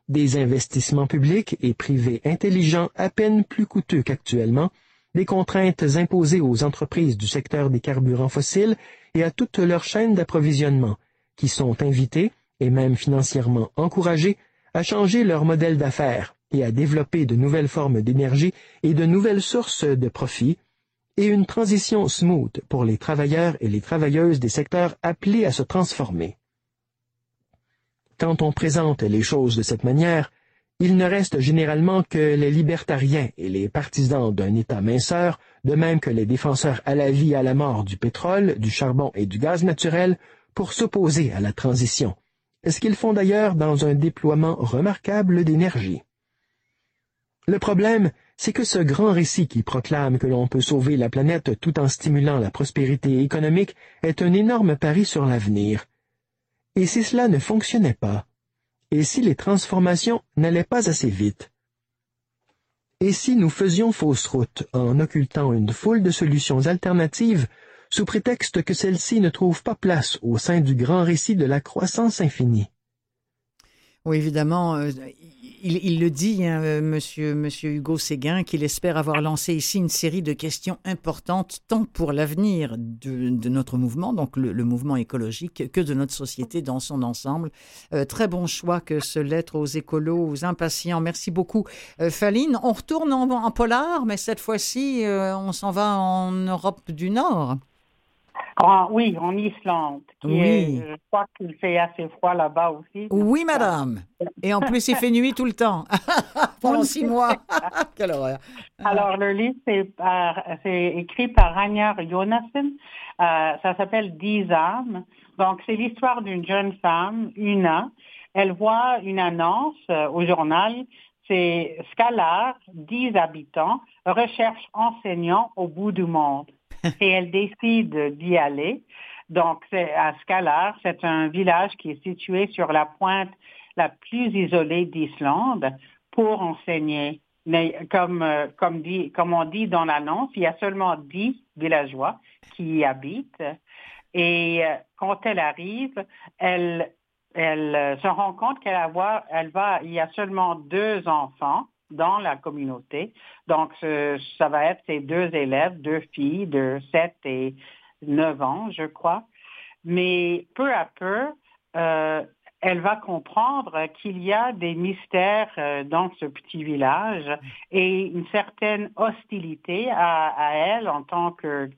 Des investissements publics et privés intelligents à peine plus coûteux qu'actuellement, des contraintes imposées aux entreprises du secteur des carburants fossiles et à toute leur chaîne d'approvisionnement, qui sont invitées, et même financièrement encouragées, à changer leur modèle d'affaires et à développer de nouvelles formes d'énergie et de nouvelles sources de profit, et une transition smooth pour les travailleurs et les travailleuses des secteurs appelés à se transformer. Quand on présente les choses de cette manière, il ne reste généralement que les libertariens et les partisans d'un État minceur, de même que les défenseurs à la vie et à la mort du pétrole, du charbon et du gaz naturel, pour s'opposer à la transition, ce qu'ils font d'ailleurs dans un déploiement remarquable d'énergie? Le problème, c'est que ce grand récit qui proclame que l'on peut sauver la planète tout en stimulant la prospérité économique est un énorme pari sur l'avenir. Et si cela ne fonctionnait pas, et si les transformations n'allaient pas assez vite, et si nous faisions fausse route en occultant une foule de solutions alternatives sous prétexte que celle-ci ne trouve pas place au sein du grand récit de la croissance infinie. Oui, évidemment, euh, il, le dit, hein, euh, monsieur, Hugo Séguin, qu'il espère avoir lancé ici une série de questions importantes, tant pour l'avenir de, notre mouvement, donc le, mouvement écologique, que de notre société dans son ensemble. Euh, très bon choix que ce lettre aux écolos, aux impatients. Merci beaucoup, Faline. On retourne en, polar, mais cette fois-ci, on s'en va en Europe du Nord. Oui, en Islande. oui. je crois qu'il fait assez froid là-bas aussi. Oui, madame. Et en plus, il fait nuit tout le temps. Pendant six mois. Quelle horreur. Alors, le livre, c'est écrit par Ragnar Jonasson. Euh, ça s'appelle Dix âmes. Donc, c'est l'histoire d'une jeune femme, Una. Elle voit une annonce euh, au journal. C'est Scalar, 10 habitants, recherche enseignant au bout du monde. et elle décide d'y aller. Donc, c'est à Skalar, c'est un village qui est situé sur la pointe la plus isolée d'Islande pour enseigner. Mais comme, euh, comme, dit, comme on dit dans l'annonce, il y a seulement 10 villageois qui y habitent. Et euh, quand elle arrive, elle, elle euh, se rend compte qu'elle va, elle va, il y a seulement deux enfants dans la communauté. Donc, ça va être ces deux élèves, deux filles de 7 et 9 ans, je crois. Mais peu à peu, euh, elle va comprendre qu'il y a des mystères euh, dans ce petit village et une certaine hostilité à, à elle en tant que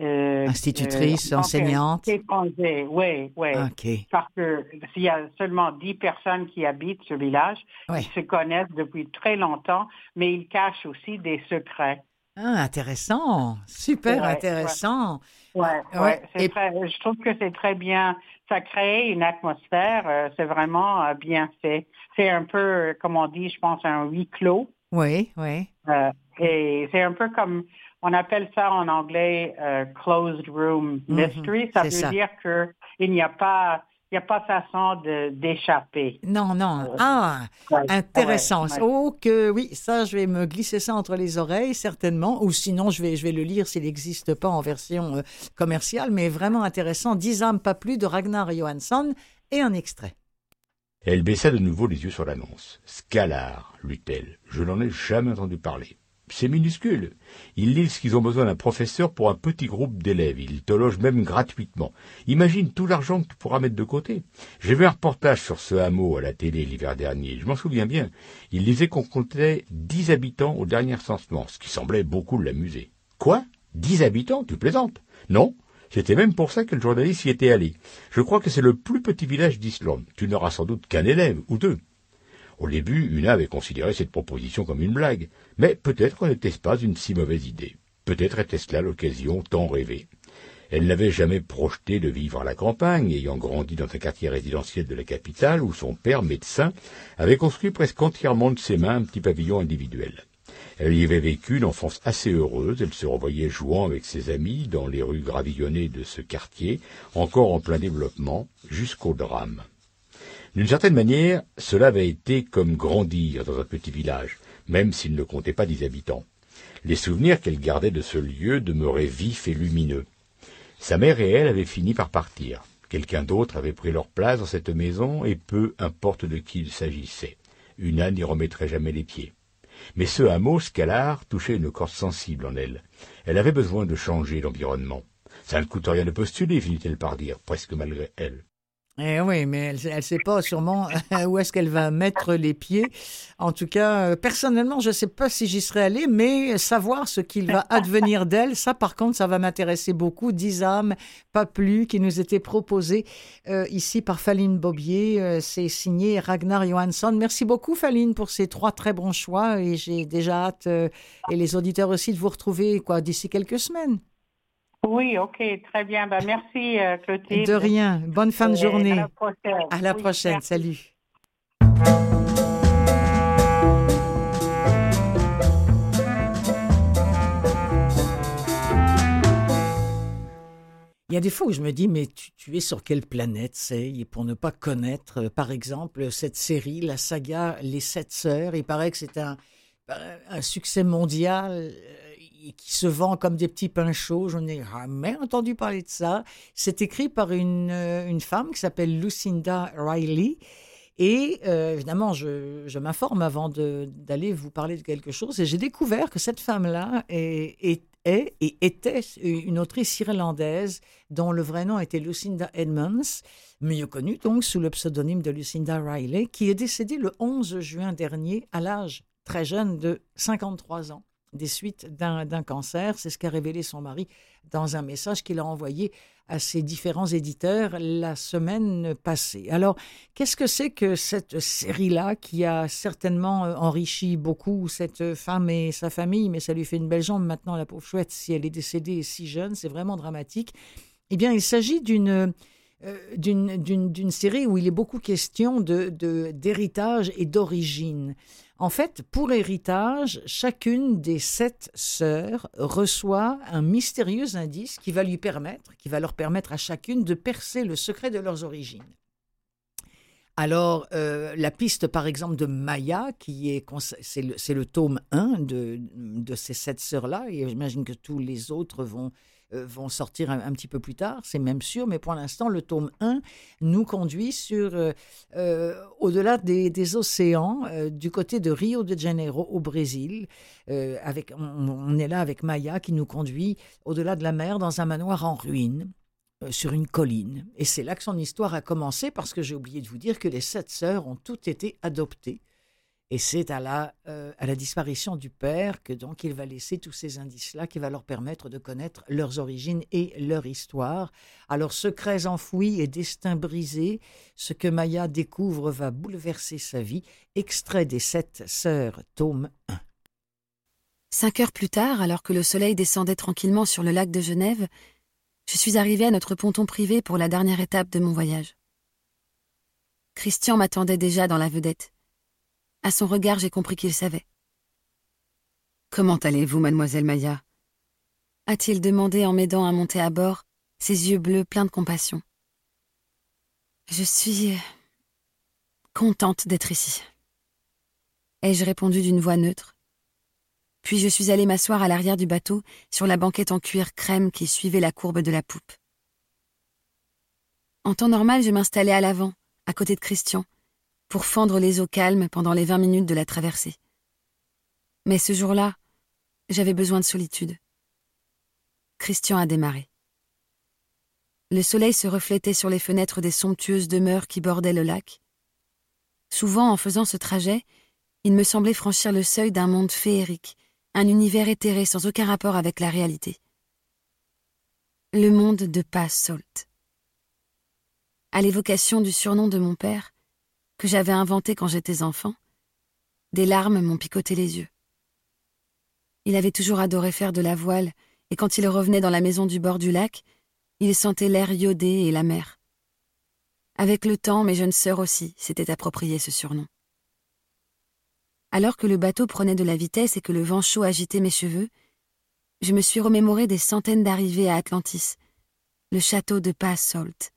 euh, Institutrice, euh, enseignante. oui, oui. Parce que s'il y a seulement dix personnes qui habitent ce village, ils se connaissent depuis très longtemps, mais ils cachent aussi des secrets. Ah, intéressant, super intéressant. Ouais, ouais. je trouve que c'est très bien. Ça crée une atmosphère, euh, c'est vraiment bien fait. C'est un peu, comme on dit, je pense, un huis clos. Oui, oui. et c'est un peu comme on appelle ça en anglais euh, closed room mhm, mystery. ça veut dire qu'il n'y a pas il n'y a pas façon d'échapper. Non, non. Euh, ah, intéressant. Oh, que oui, ça, je vais me glisser ça entre les oreilles, certainement. Ou sinon, je vais, je vais le lire s'il n'existe pas en version euh, commerciale. Mais vraiment intéressant. Dix âmes, pas plus, de Ragnar Johansson. Et un extrait. Elle baissa de nouveau les yeux sur l'annonce. Scalar, lut-elle. Je n'en ai jamais entendu parler. C'est minuscule. Ils lisent qu'ils ont besoin d'un professeur pour un petit groupe d'élèves. Ils te logent même gratuitement. Imagine tout l'argent que tu pourras mettre de côté. J'ai vu un reportage sur ce hameau à la télé l'hiver dernier. Je m'en souviens bien. Il disait qu'on comptait dix habitants au dernier recensement, ce qui semblait beaucoup l'amuser. Quoi? Dix habitants? Tu plaisantes? Non c'était même pour ça que le journaliste y était allé. Je crois que c'est le plus petit village d'Islande. Tu n'auras sans doute qu'un élève ou deux. Au début, Una avait considéré cette proposition comme une blague, mais peut-être n'était-ce pas une si mauvaise idée. Peut-être était-ce là l'occasion tant rêvée. Elle n'avait jamais projeté de vivre à la campagne, ayant grandi dans un quartier résidentiel de la capitale où son père, médecin, avait construit presque entièrement de ses mains un petit pavillon individuel. Elle y avait vécu une enfance assez heureuse, elle se revoyait jouant avec ses amis dans les rues gravillonnées de ce quartier, encore en plein développement, jusqu'au drame. D'une certaine manière, cela avait été comme grandir dans un petit village, même s'il ne comptait pas dix habitants. Les souvenirs qu'elle gardait de ce lieu demeuraient vifs et lumineux. Sa mère et elle avaient fini par partir. Quelqu'un d'autre avait pris leur place dans cette maison, et peu importe de qui il s'agissait. Una n'y remettrait jamais les pieds. Mais ce hameau, Scalar, touchait une corde sensible en elle. Elle avait besoin de changer l'environnement. Ça ne coûte rien de postuler, finit-elle par dire, presque malgré elle. Eh oui, mais elle ne sait pas sûrement où est-ce qu'elle va mettre les pieds. En tout cas, euh, personnellement, je ne sais pas si j'y serais allée, mais savoir ce qu'il va advenir d'elle, ça par contre, ça va m'intéresser beaucoup. Dix âmes, pas plus, qui nous étaient proposées euh, ici par Faline Bobier. Euh, c'est signé Ragnar Johansson. Merci beaucoup, Faline, pour ces trois très bons choix et j'ai déjà hâte, et les auditeurs aussi, de vous retrouver quoi d'ici quelques semaines. Oui, OK, très bien. Ben, merci, euh, Clotilde. De rien. Bonne fin de journée. À la prochaine. À la prochaine. Salut. Il y a des fois où je me dis, mais tu, es sur quelle planète c'est? Pour ne pas connaître, euh, par exemple, cette série, la saga Les Sept Sœurs, il paraît que c'est un, un succès mondial qui se vend comme des petits pains chauds. Je n'ai jamais entendu parler de ça. C'est écrit par une, euh, une femme qui s'appelle Lucinda Riley. Et euh, évidemment, je, je m'informe avant d'aller vous parler de quelque chose. Et j'ai découvert que cette femme-là est, est, est, et était une autrice irlandaise dont le vrai nom était Lucinda Edmonds, mieux connue donc sous le pseudonyme de Lucinda Riley, qui est décédée le 11 juin dernier à l'âge très jeune de 53 ans. Des suites d'un cancer. C'est ce qu'a révélé son mari dans un message qu'il a envoyé à ses différents éditeurs la semaine passée. Alors, qu'est-ce que c'est que cette série-là qui a certainement euh, enrichi beaucoup cette femme et sa famille, mais ça lui fait une belle jambe maintenant, la pauvre chouette, si elle est décédée si jeune, c'est vraiment dramatique. Eh bien, il s'agit d'une euh, série où il est beaucoup question d'héritage de, et d'origine. En fait, pour héritage, chacune des sept sœurs reçoit un mystérieux indice qui va lui permettre, qui va leur permettre à chacune de percer le secret de leurs origines. Alors, euh, la piste, par exemple, de Maya, qui est, c'est le, tome 1 de, de ces sept sœurs-là, et j'imagine que tous les autres vont vont sortir un, petit peu plus tard, c'est même sûr, mais pour l'instant, le tome 1 nous conduit sur euh, euh, au-delà des, océans, du côté de Rio de Janeiro au Brésil. avec, on, est là avec Maya qui nous conduit au-delà de la mer dans un manoir en ruine sur une colline. Et c'est là que son histoire a commencé parce que j'ai oublié de vous dire que les sept sœurs ont toutes été adoptées et c'est à la, euh, à la disparition du père que donc il va laisser tous ces indices-là qui va leur permettre de connaître leurs origines et leur histoire. Alors secrets enfouis et destins brisés, ce que Maya découvre va bouleverser sa vie. Extrait des Sept Sœurs, tome 1. Cinq heures plus tard, alors que le soleil descendait tranquillement sur le lac de Genève, je suis arrivée à notre ponton privé pour la dernière étape de mon voyage. Christian m'attendait déjà dans la vedette. À son regard, j'ai compris qu'il savait. Comment allez-vous, mademoiselle Maya? A-t-il demandé en m'aidant à monter à bord, ses yeux bleus pleins de compassion. Je suis contente d'être ici. Ai-je répondu d'une voix neutre? Puis je suis allée m'asseoir à l'arrière du bateau, sur la banquette en cuir crème qui suivait la courbe de la poupe. En temps normal, je m'installais à l'avant, à côté de Christian, pour fendre les eaux calmes pendant les vingt minutes de la traversée. Mais ce jour-là, j'avais besoin de solitude. Christian a démarré. Le soleil se reflétait sur les fenêtres des somptueuses demeures qui bordaient le lac. Souvent, en faisant ce trajet, il me semblait franchir le seuil d'un monde féerique, un univers éthéré sans aucun rapport avec la réalité. Le monde de Pass Salt. À l'évocation du surnom de mon père, que j'avais inventé quand j'étais enfant, des larmes m'ont picoté les yeux. Il avait toujours adoré faire de la voile, et quand il revenait dans la maison du bord du lac, il sentait l'air iodé et la mer. Avec le temps, mes jeunes sœurs aussi s'étaient approprié ce surnom. Alors que le bateau prenait de la vitesse et que le vent chaud agitait mes cheveux, je me suis remémoré des centaines d'arrivées à Atlantis, le château de Pass Salt,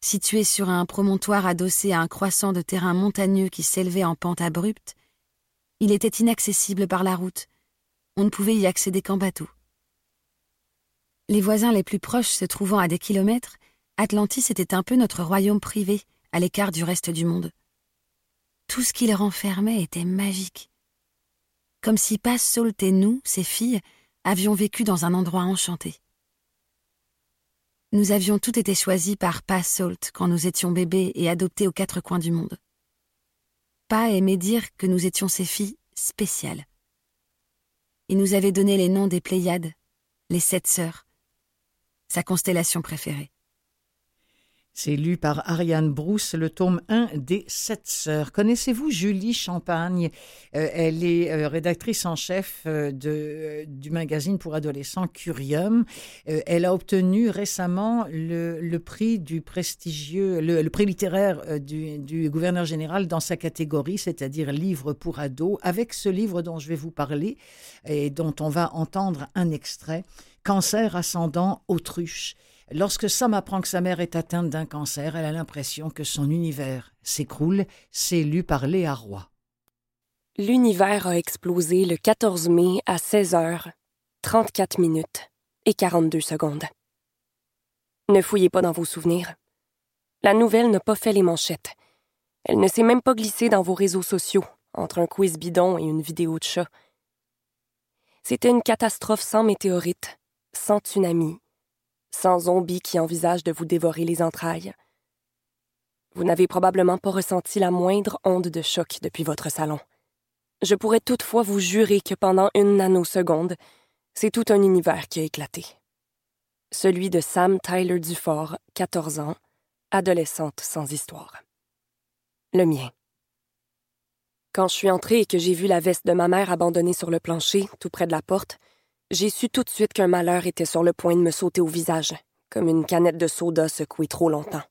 Situé sur un promontoire adossé à un croissant de terrain montagneux qui s'élevait en pente abrupte, il était inaccessible par la route. On ne pouvait y accéder qu'en bateau. Les voisins les plus proches se trouvant à des kilomètres, Atlantis était un peu notre royaume privé, à l'écart du reste du monde. Tout ce qu'il renfermait était magique. Comme si Salt et nous, ses filles, avions vécu dans un endroit enchanté. Nous avions tout été choisis par Pa Salt quand nous étions bébés et adoptés aux quatre coins du monde. Pa aimait dire que nous étions ses filles spéciales. Il nous avait donné les noms des Pléiades, les sept sœurs, sa constellation préférée. C'est lu par Ariane Brousse, le tome 1 des Sept Sœurs. Connaissez-vous Julie Champagne? Euh, Elle est euh, rédactrice en chef euh, du magazine pour adolescents Curium. elle a obtenu récemment le, prix du prestigieux, le, prix littéraire du, du, gouverneur général dans sa catégorie, c'est-à-dire livre pour ados, avec ce livre dont je vais vous parler et dont on va entendre un extrait, Cancer ascendant autruche. Lorsque Sam apprend que sa mère est atteinte d'un cancer, elle a l'impression que son univers s'écroule. C'est lu par Léa Roy. L'univers a explosé le 14 mai à 16 h 34 minutes et 42 secondes. Ne fouillez pas dans vos souvenirs. La nouvelle n'a pas fait les manchettes. Elle ne s'est même pas glissée dans vos réseaux sociaux, entre un quiz bidon et une vidéo de chat. C'était une catastrophe sans météorite, sans tsunami, sans zombies qui envisagent de vous dévorer les entrailles. Vous n'avez probablement pas ressenti la moindre onde de choc depuis votre salon. Je pourrais toutefois vous jurer que pendant une nanoseconde, c'est tout un univers qui a éclaté. Celui de Sam Tyler Dufort, 14 ans, adolescente sans histoire. Le mien. Quand je suis entrée et que j'ai vu la veste de ma mère abandonnée sur le plancher, tout près de la porte, j'ai su tout de suite qu'un malheur était sur le point de me sauter au visage, comme une canette de soda secouée trop longtemps.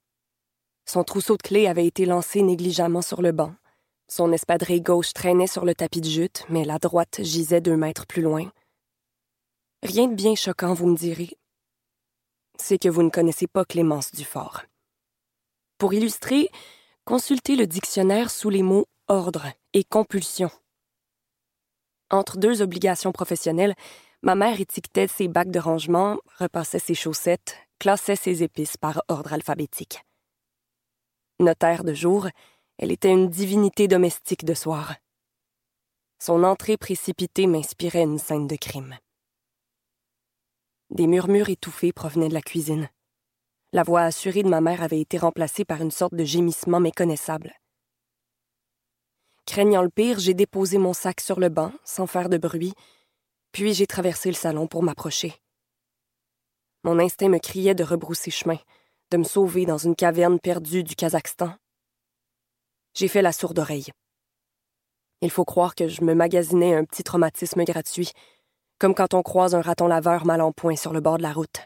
Son trousseau de clés avait été lancé négligemment sur le banc. Son espadrille gauche traînait sur le tapis de jute, mais la droite gisait deux mètres plus loin. Rien de bien choquant, vous me direz. C'est que vous ne connaissez pas Clémence Dufort. Pour illustrer, consultez le dictionnaire sous les mots ordre et compulsion. Entre deux obligations professionnelles, ma mère étiquetait ses bacs de rangement, repassait ses chaussettes, classait ses épices par ordre alphabétique. Notaire de jour, elle était une divinité domestique de soir. Son entrée précipitée m'inspirait une scène de crime. Des murmures étouffés provenaient de la cuisine. La voix assurée de ma mère avait été remplacée par une sorte de gémissement méconnaissable. Craignant le pire, j'ai déposé mon sac sur le banc, sans faire de bruit, puis j'ai traversé le salon pour m'approcher. Mon instinct me criait de rebrousser chemin, de me sauver dans une caverne perdue du Kazakhstan. J'ai fait la sourde oreille. Il faut croire que je me magasinais un petit traumatisme gratuit, comme quand on croise un raton laveur mal en point sur le bord de la route.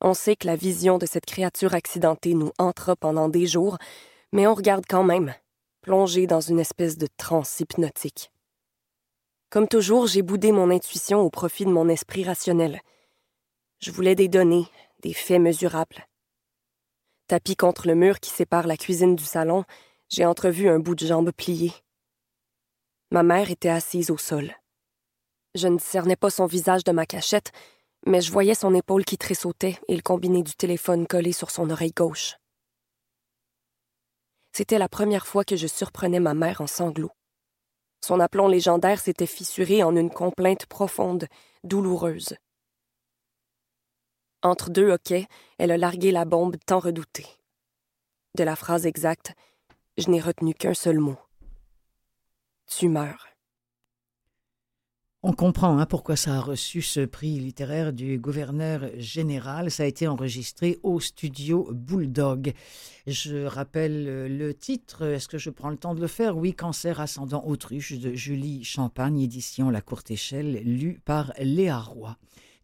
On sait que la vision de cette créature accidentée nous entra pendant des jours, mais on regarde quand même, plongé dans une espèce de transe hypnotique. Comme toujours, j'ai boudé mon intuition au profit de mon esprit rationnel. Je voulais des données, des faits mesurables. Tapis contre le mur qui sépare la cuisine du salon, j'ai entrevu un bout de jambe plié. Ma mère était assise au sol. Je ne discernais pas son visage de ma cachette, mais je voyais son épaule qui tressautait et le combiné du téléphone collé sur son oreille gauche. C'était la première fois que je surprenais ma mère en sanglots. Son aplomb légendaire s'était fissuré en une complainte profonde, douloureuse. Entre deux hoquets, elle a largué la bombe tant redoutée. De la phrase exacte, je n'ai retenu qu'un seul mot. Tu meurs. On comprend hein, pourquoi ça a reçu ce prix littéraire du gouverneur général. Ça a été enregistré au studio Bulldog. Je rappelle le titre. Est-ce que je prends le temps de le faire? Oui, Cancer ascendant autruche de Julie Champagne, édition La Courte Échelle, lu par Léa Roy.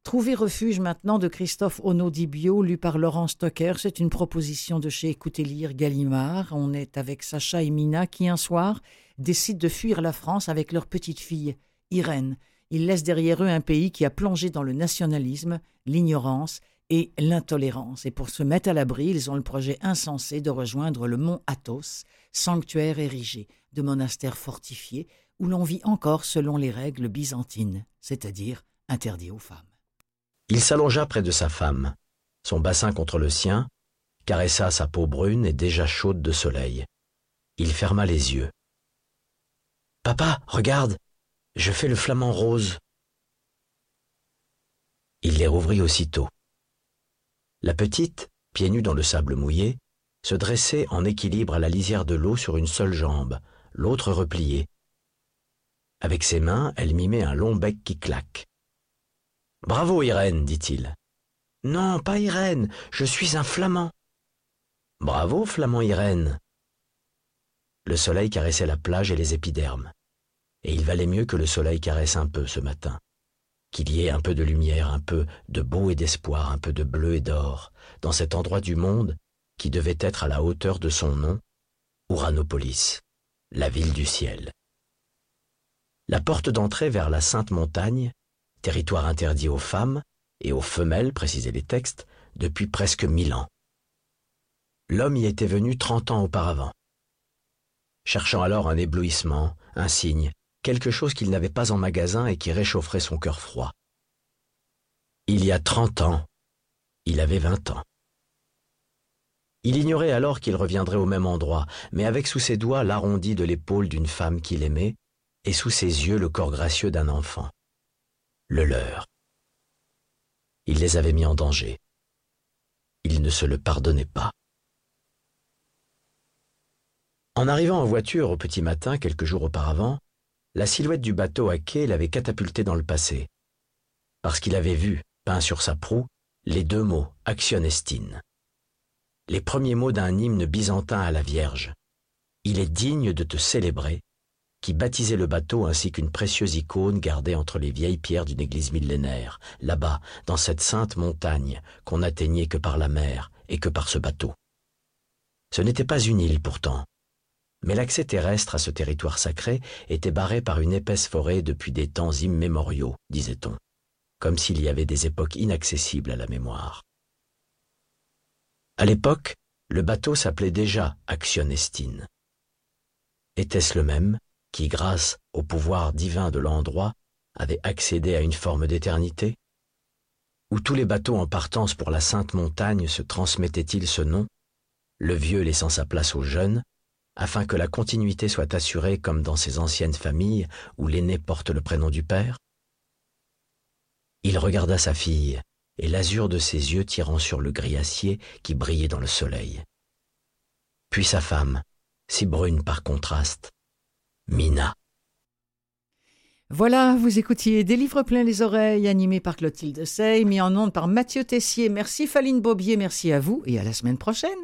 Trouver refuge maintenant de Christophe Onodibio, lu par Laurent Stocker. C'est une proposition de chez Écoutez lire Gallimard. On est avec Sacha et Mina qui, un soir, décident de fuir la France avec leur petite fille, Irène. Ils laissent derrière eux un pays qui a plongé dans le nationalisme, l'ignorance et l'intolérance. Et pour se mettre à l'abri, ils ont le projet insensé de rejoindre le mont Athos, sanctuaire érigé, de monastère fortifié, où l'on vit encore selon les règles byzantines, c'est-à-dire interdit aux femmes. Il s'allongea près de sa femme, son bassin contre le sien, caressa sa peau brune et déjà chaude de soleil. Il ferma les yeux. Papa, regarde, je fais le flamant rose. Il les rouvrit aussitôt. La petite, pieds nus dans le sable mouillé, se dressait en équilibre à la lisière de l'eau sur une seule jambe, l'autre repliée. Avec ses mains, elle mimait un long bec qui claque. Bravo, Irène, dit-il. Non, pas Irène, je suis un flamand. Bravo, flamand Irène. Le soleil caressait la plage et les épidermes et il valait mieux que le soleil caresse un peu ce matin, qu'il y ait un peu de lumière, un peu de beau et d'espoir, un peu de bleu et d'or, dans cet endroit du monde qui devait être à la hauteur de son nom, Uranopolis, la ville du ciel. La porte d'entrée vers la Sainte Montagne, territoire interdit aux femmes et aux femelles, précisaient les textes, depuis presque mille ans. L'homme y était venu trente ans auparavant, cherchant alors un éblouissement, un signe, quelque chose qu'il n'avait pas en magasin et qui réchaufferait son cœur froid. Il y a trente ans, il avait vingt ans. Il ignorait alors qu'il reviendrait au même endroit, mais avec sous ses doigts l'arrondi de l'épaule d'une femme qu'il aimait, et sous ses yeux le corps gracieux d'un enfant. Le leur. Il les avait mis en danger. Il ne se le pardonnait pas. En arrivant en voiture au petit matin quelques jours auparavant, la silhouette du bateau à quai l'avait catapulté dans le passé, parce qu'il avait vu, peint sur sa proue, les deux mots Action Estine. Les premiers mots d'un hymne byzantin à la Vierge. Il est digne de te célébrer, qui baptisait le bateau ainsi qu'une précieuse icône gardée entre les vieilles pierres d'une église millénaire, là-bas, dans cette sainte montagne qu'on n'atteignait que par la mer et que par ce bateau. Ce n'était pas une île pourtant, mais l'accès terrestre à ce territoire sacré était barré par une épaisse forêt depuis des temps immémoriaux, disait-on, comme s'il y avait des époques inaccessibles à la mémoire. À l'époque, le bateau s'appelait déjà Actionestine. Était-ce le même qui, grâce au pouvoir divin de l'endroit, avait accédé à une forme d'éternité? Où tous les bateaux en partance pour la Sainte Montagne se transmettaient-ils ce nom, le vieux laissant sa place au jeune, afin que la continuité soit assurée comme dans ces anciennes familles où l'aîné porte le prénom du père Il regarda sa fille, et l'azur de ses yeux tirant sur le gris acier qui brillait dans le soleil. Puis sa femme, si brune par contraste, Mina. Voilà, vous écoutiez Des livres pleins les oreilles, animés par Clotilde Sey, mis en ondes par Mathieu Tessier. Merci Faline Bobier, merci à vous et à la semaine prochaine.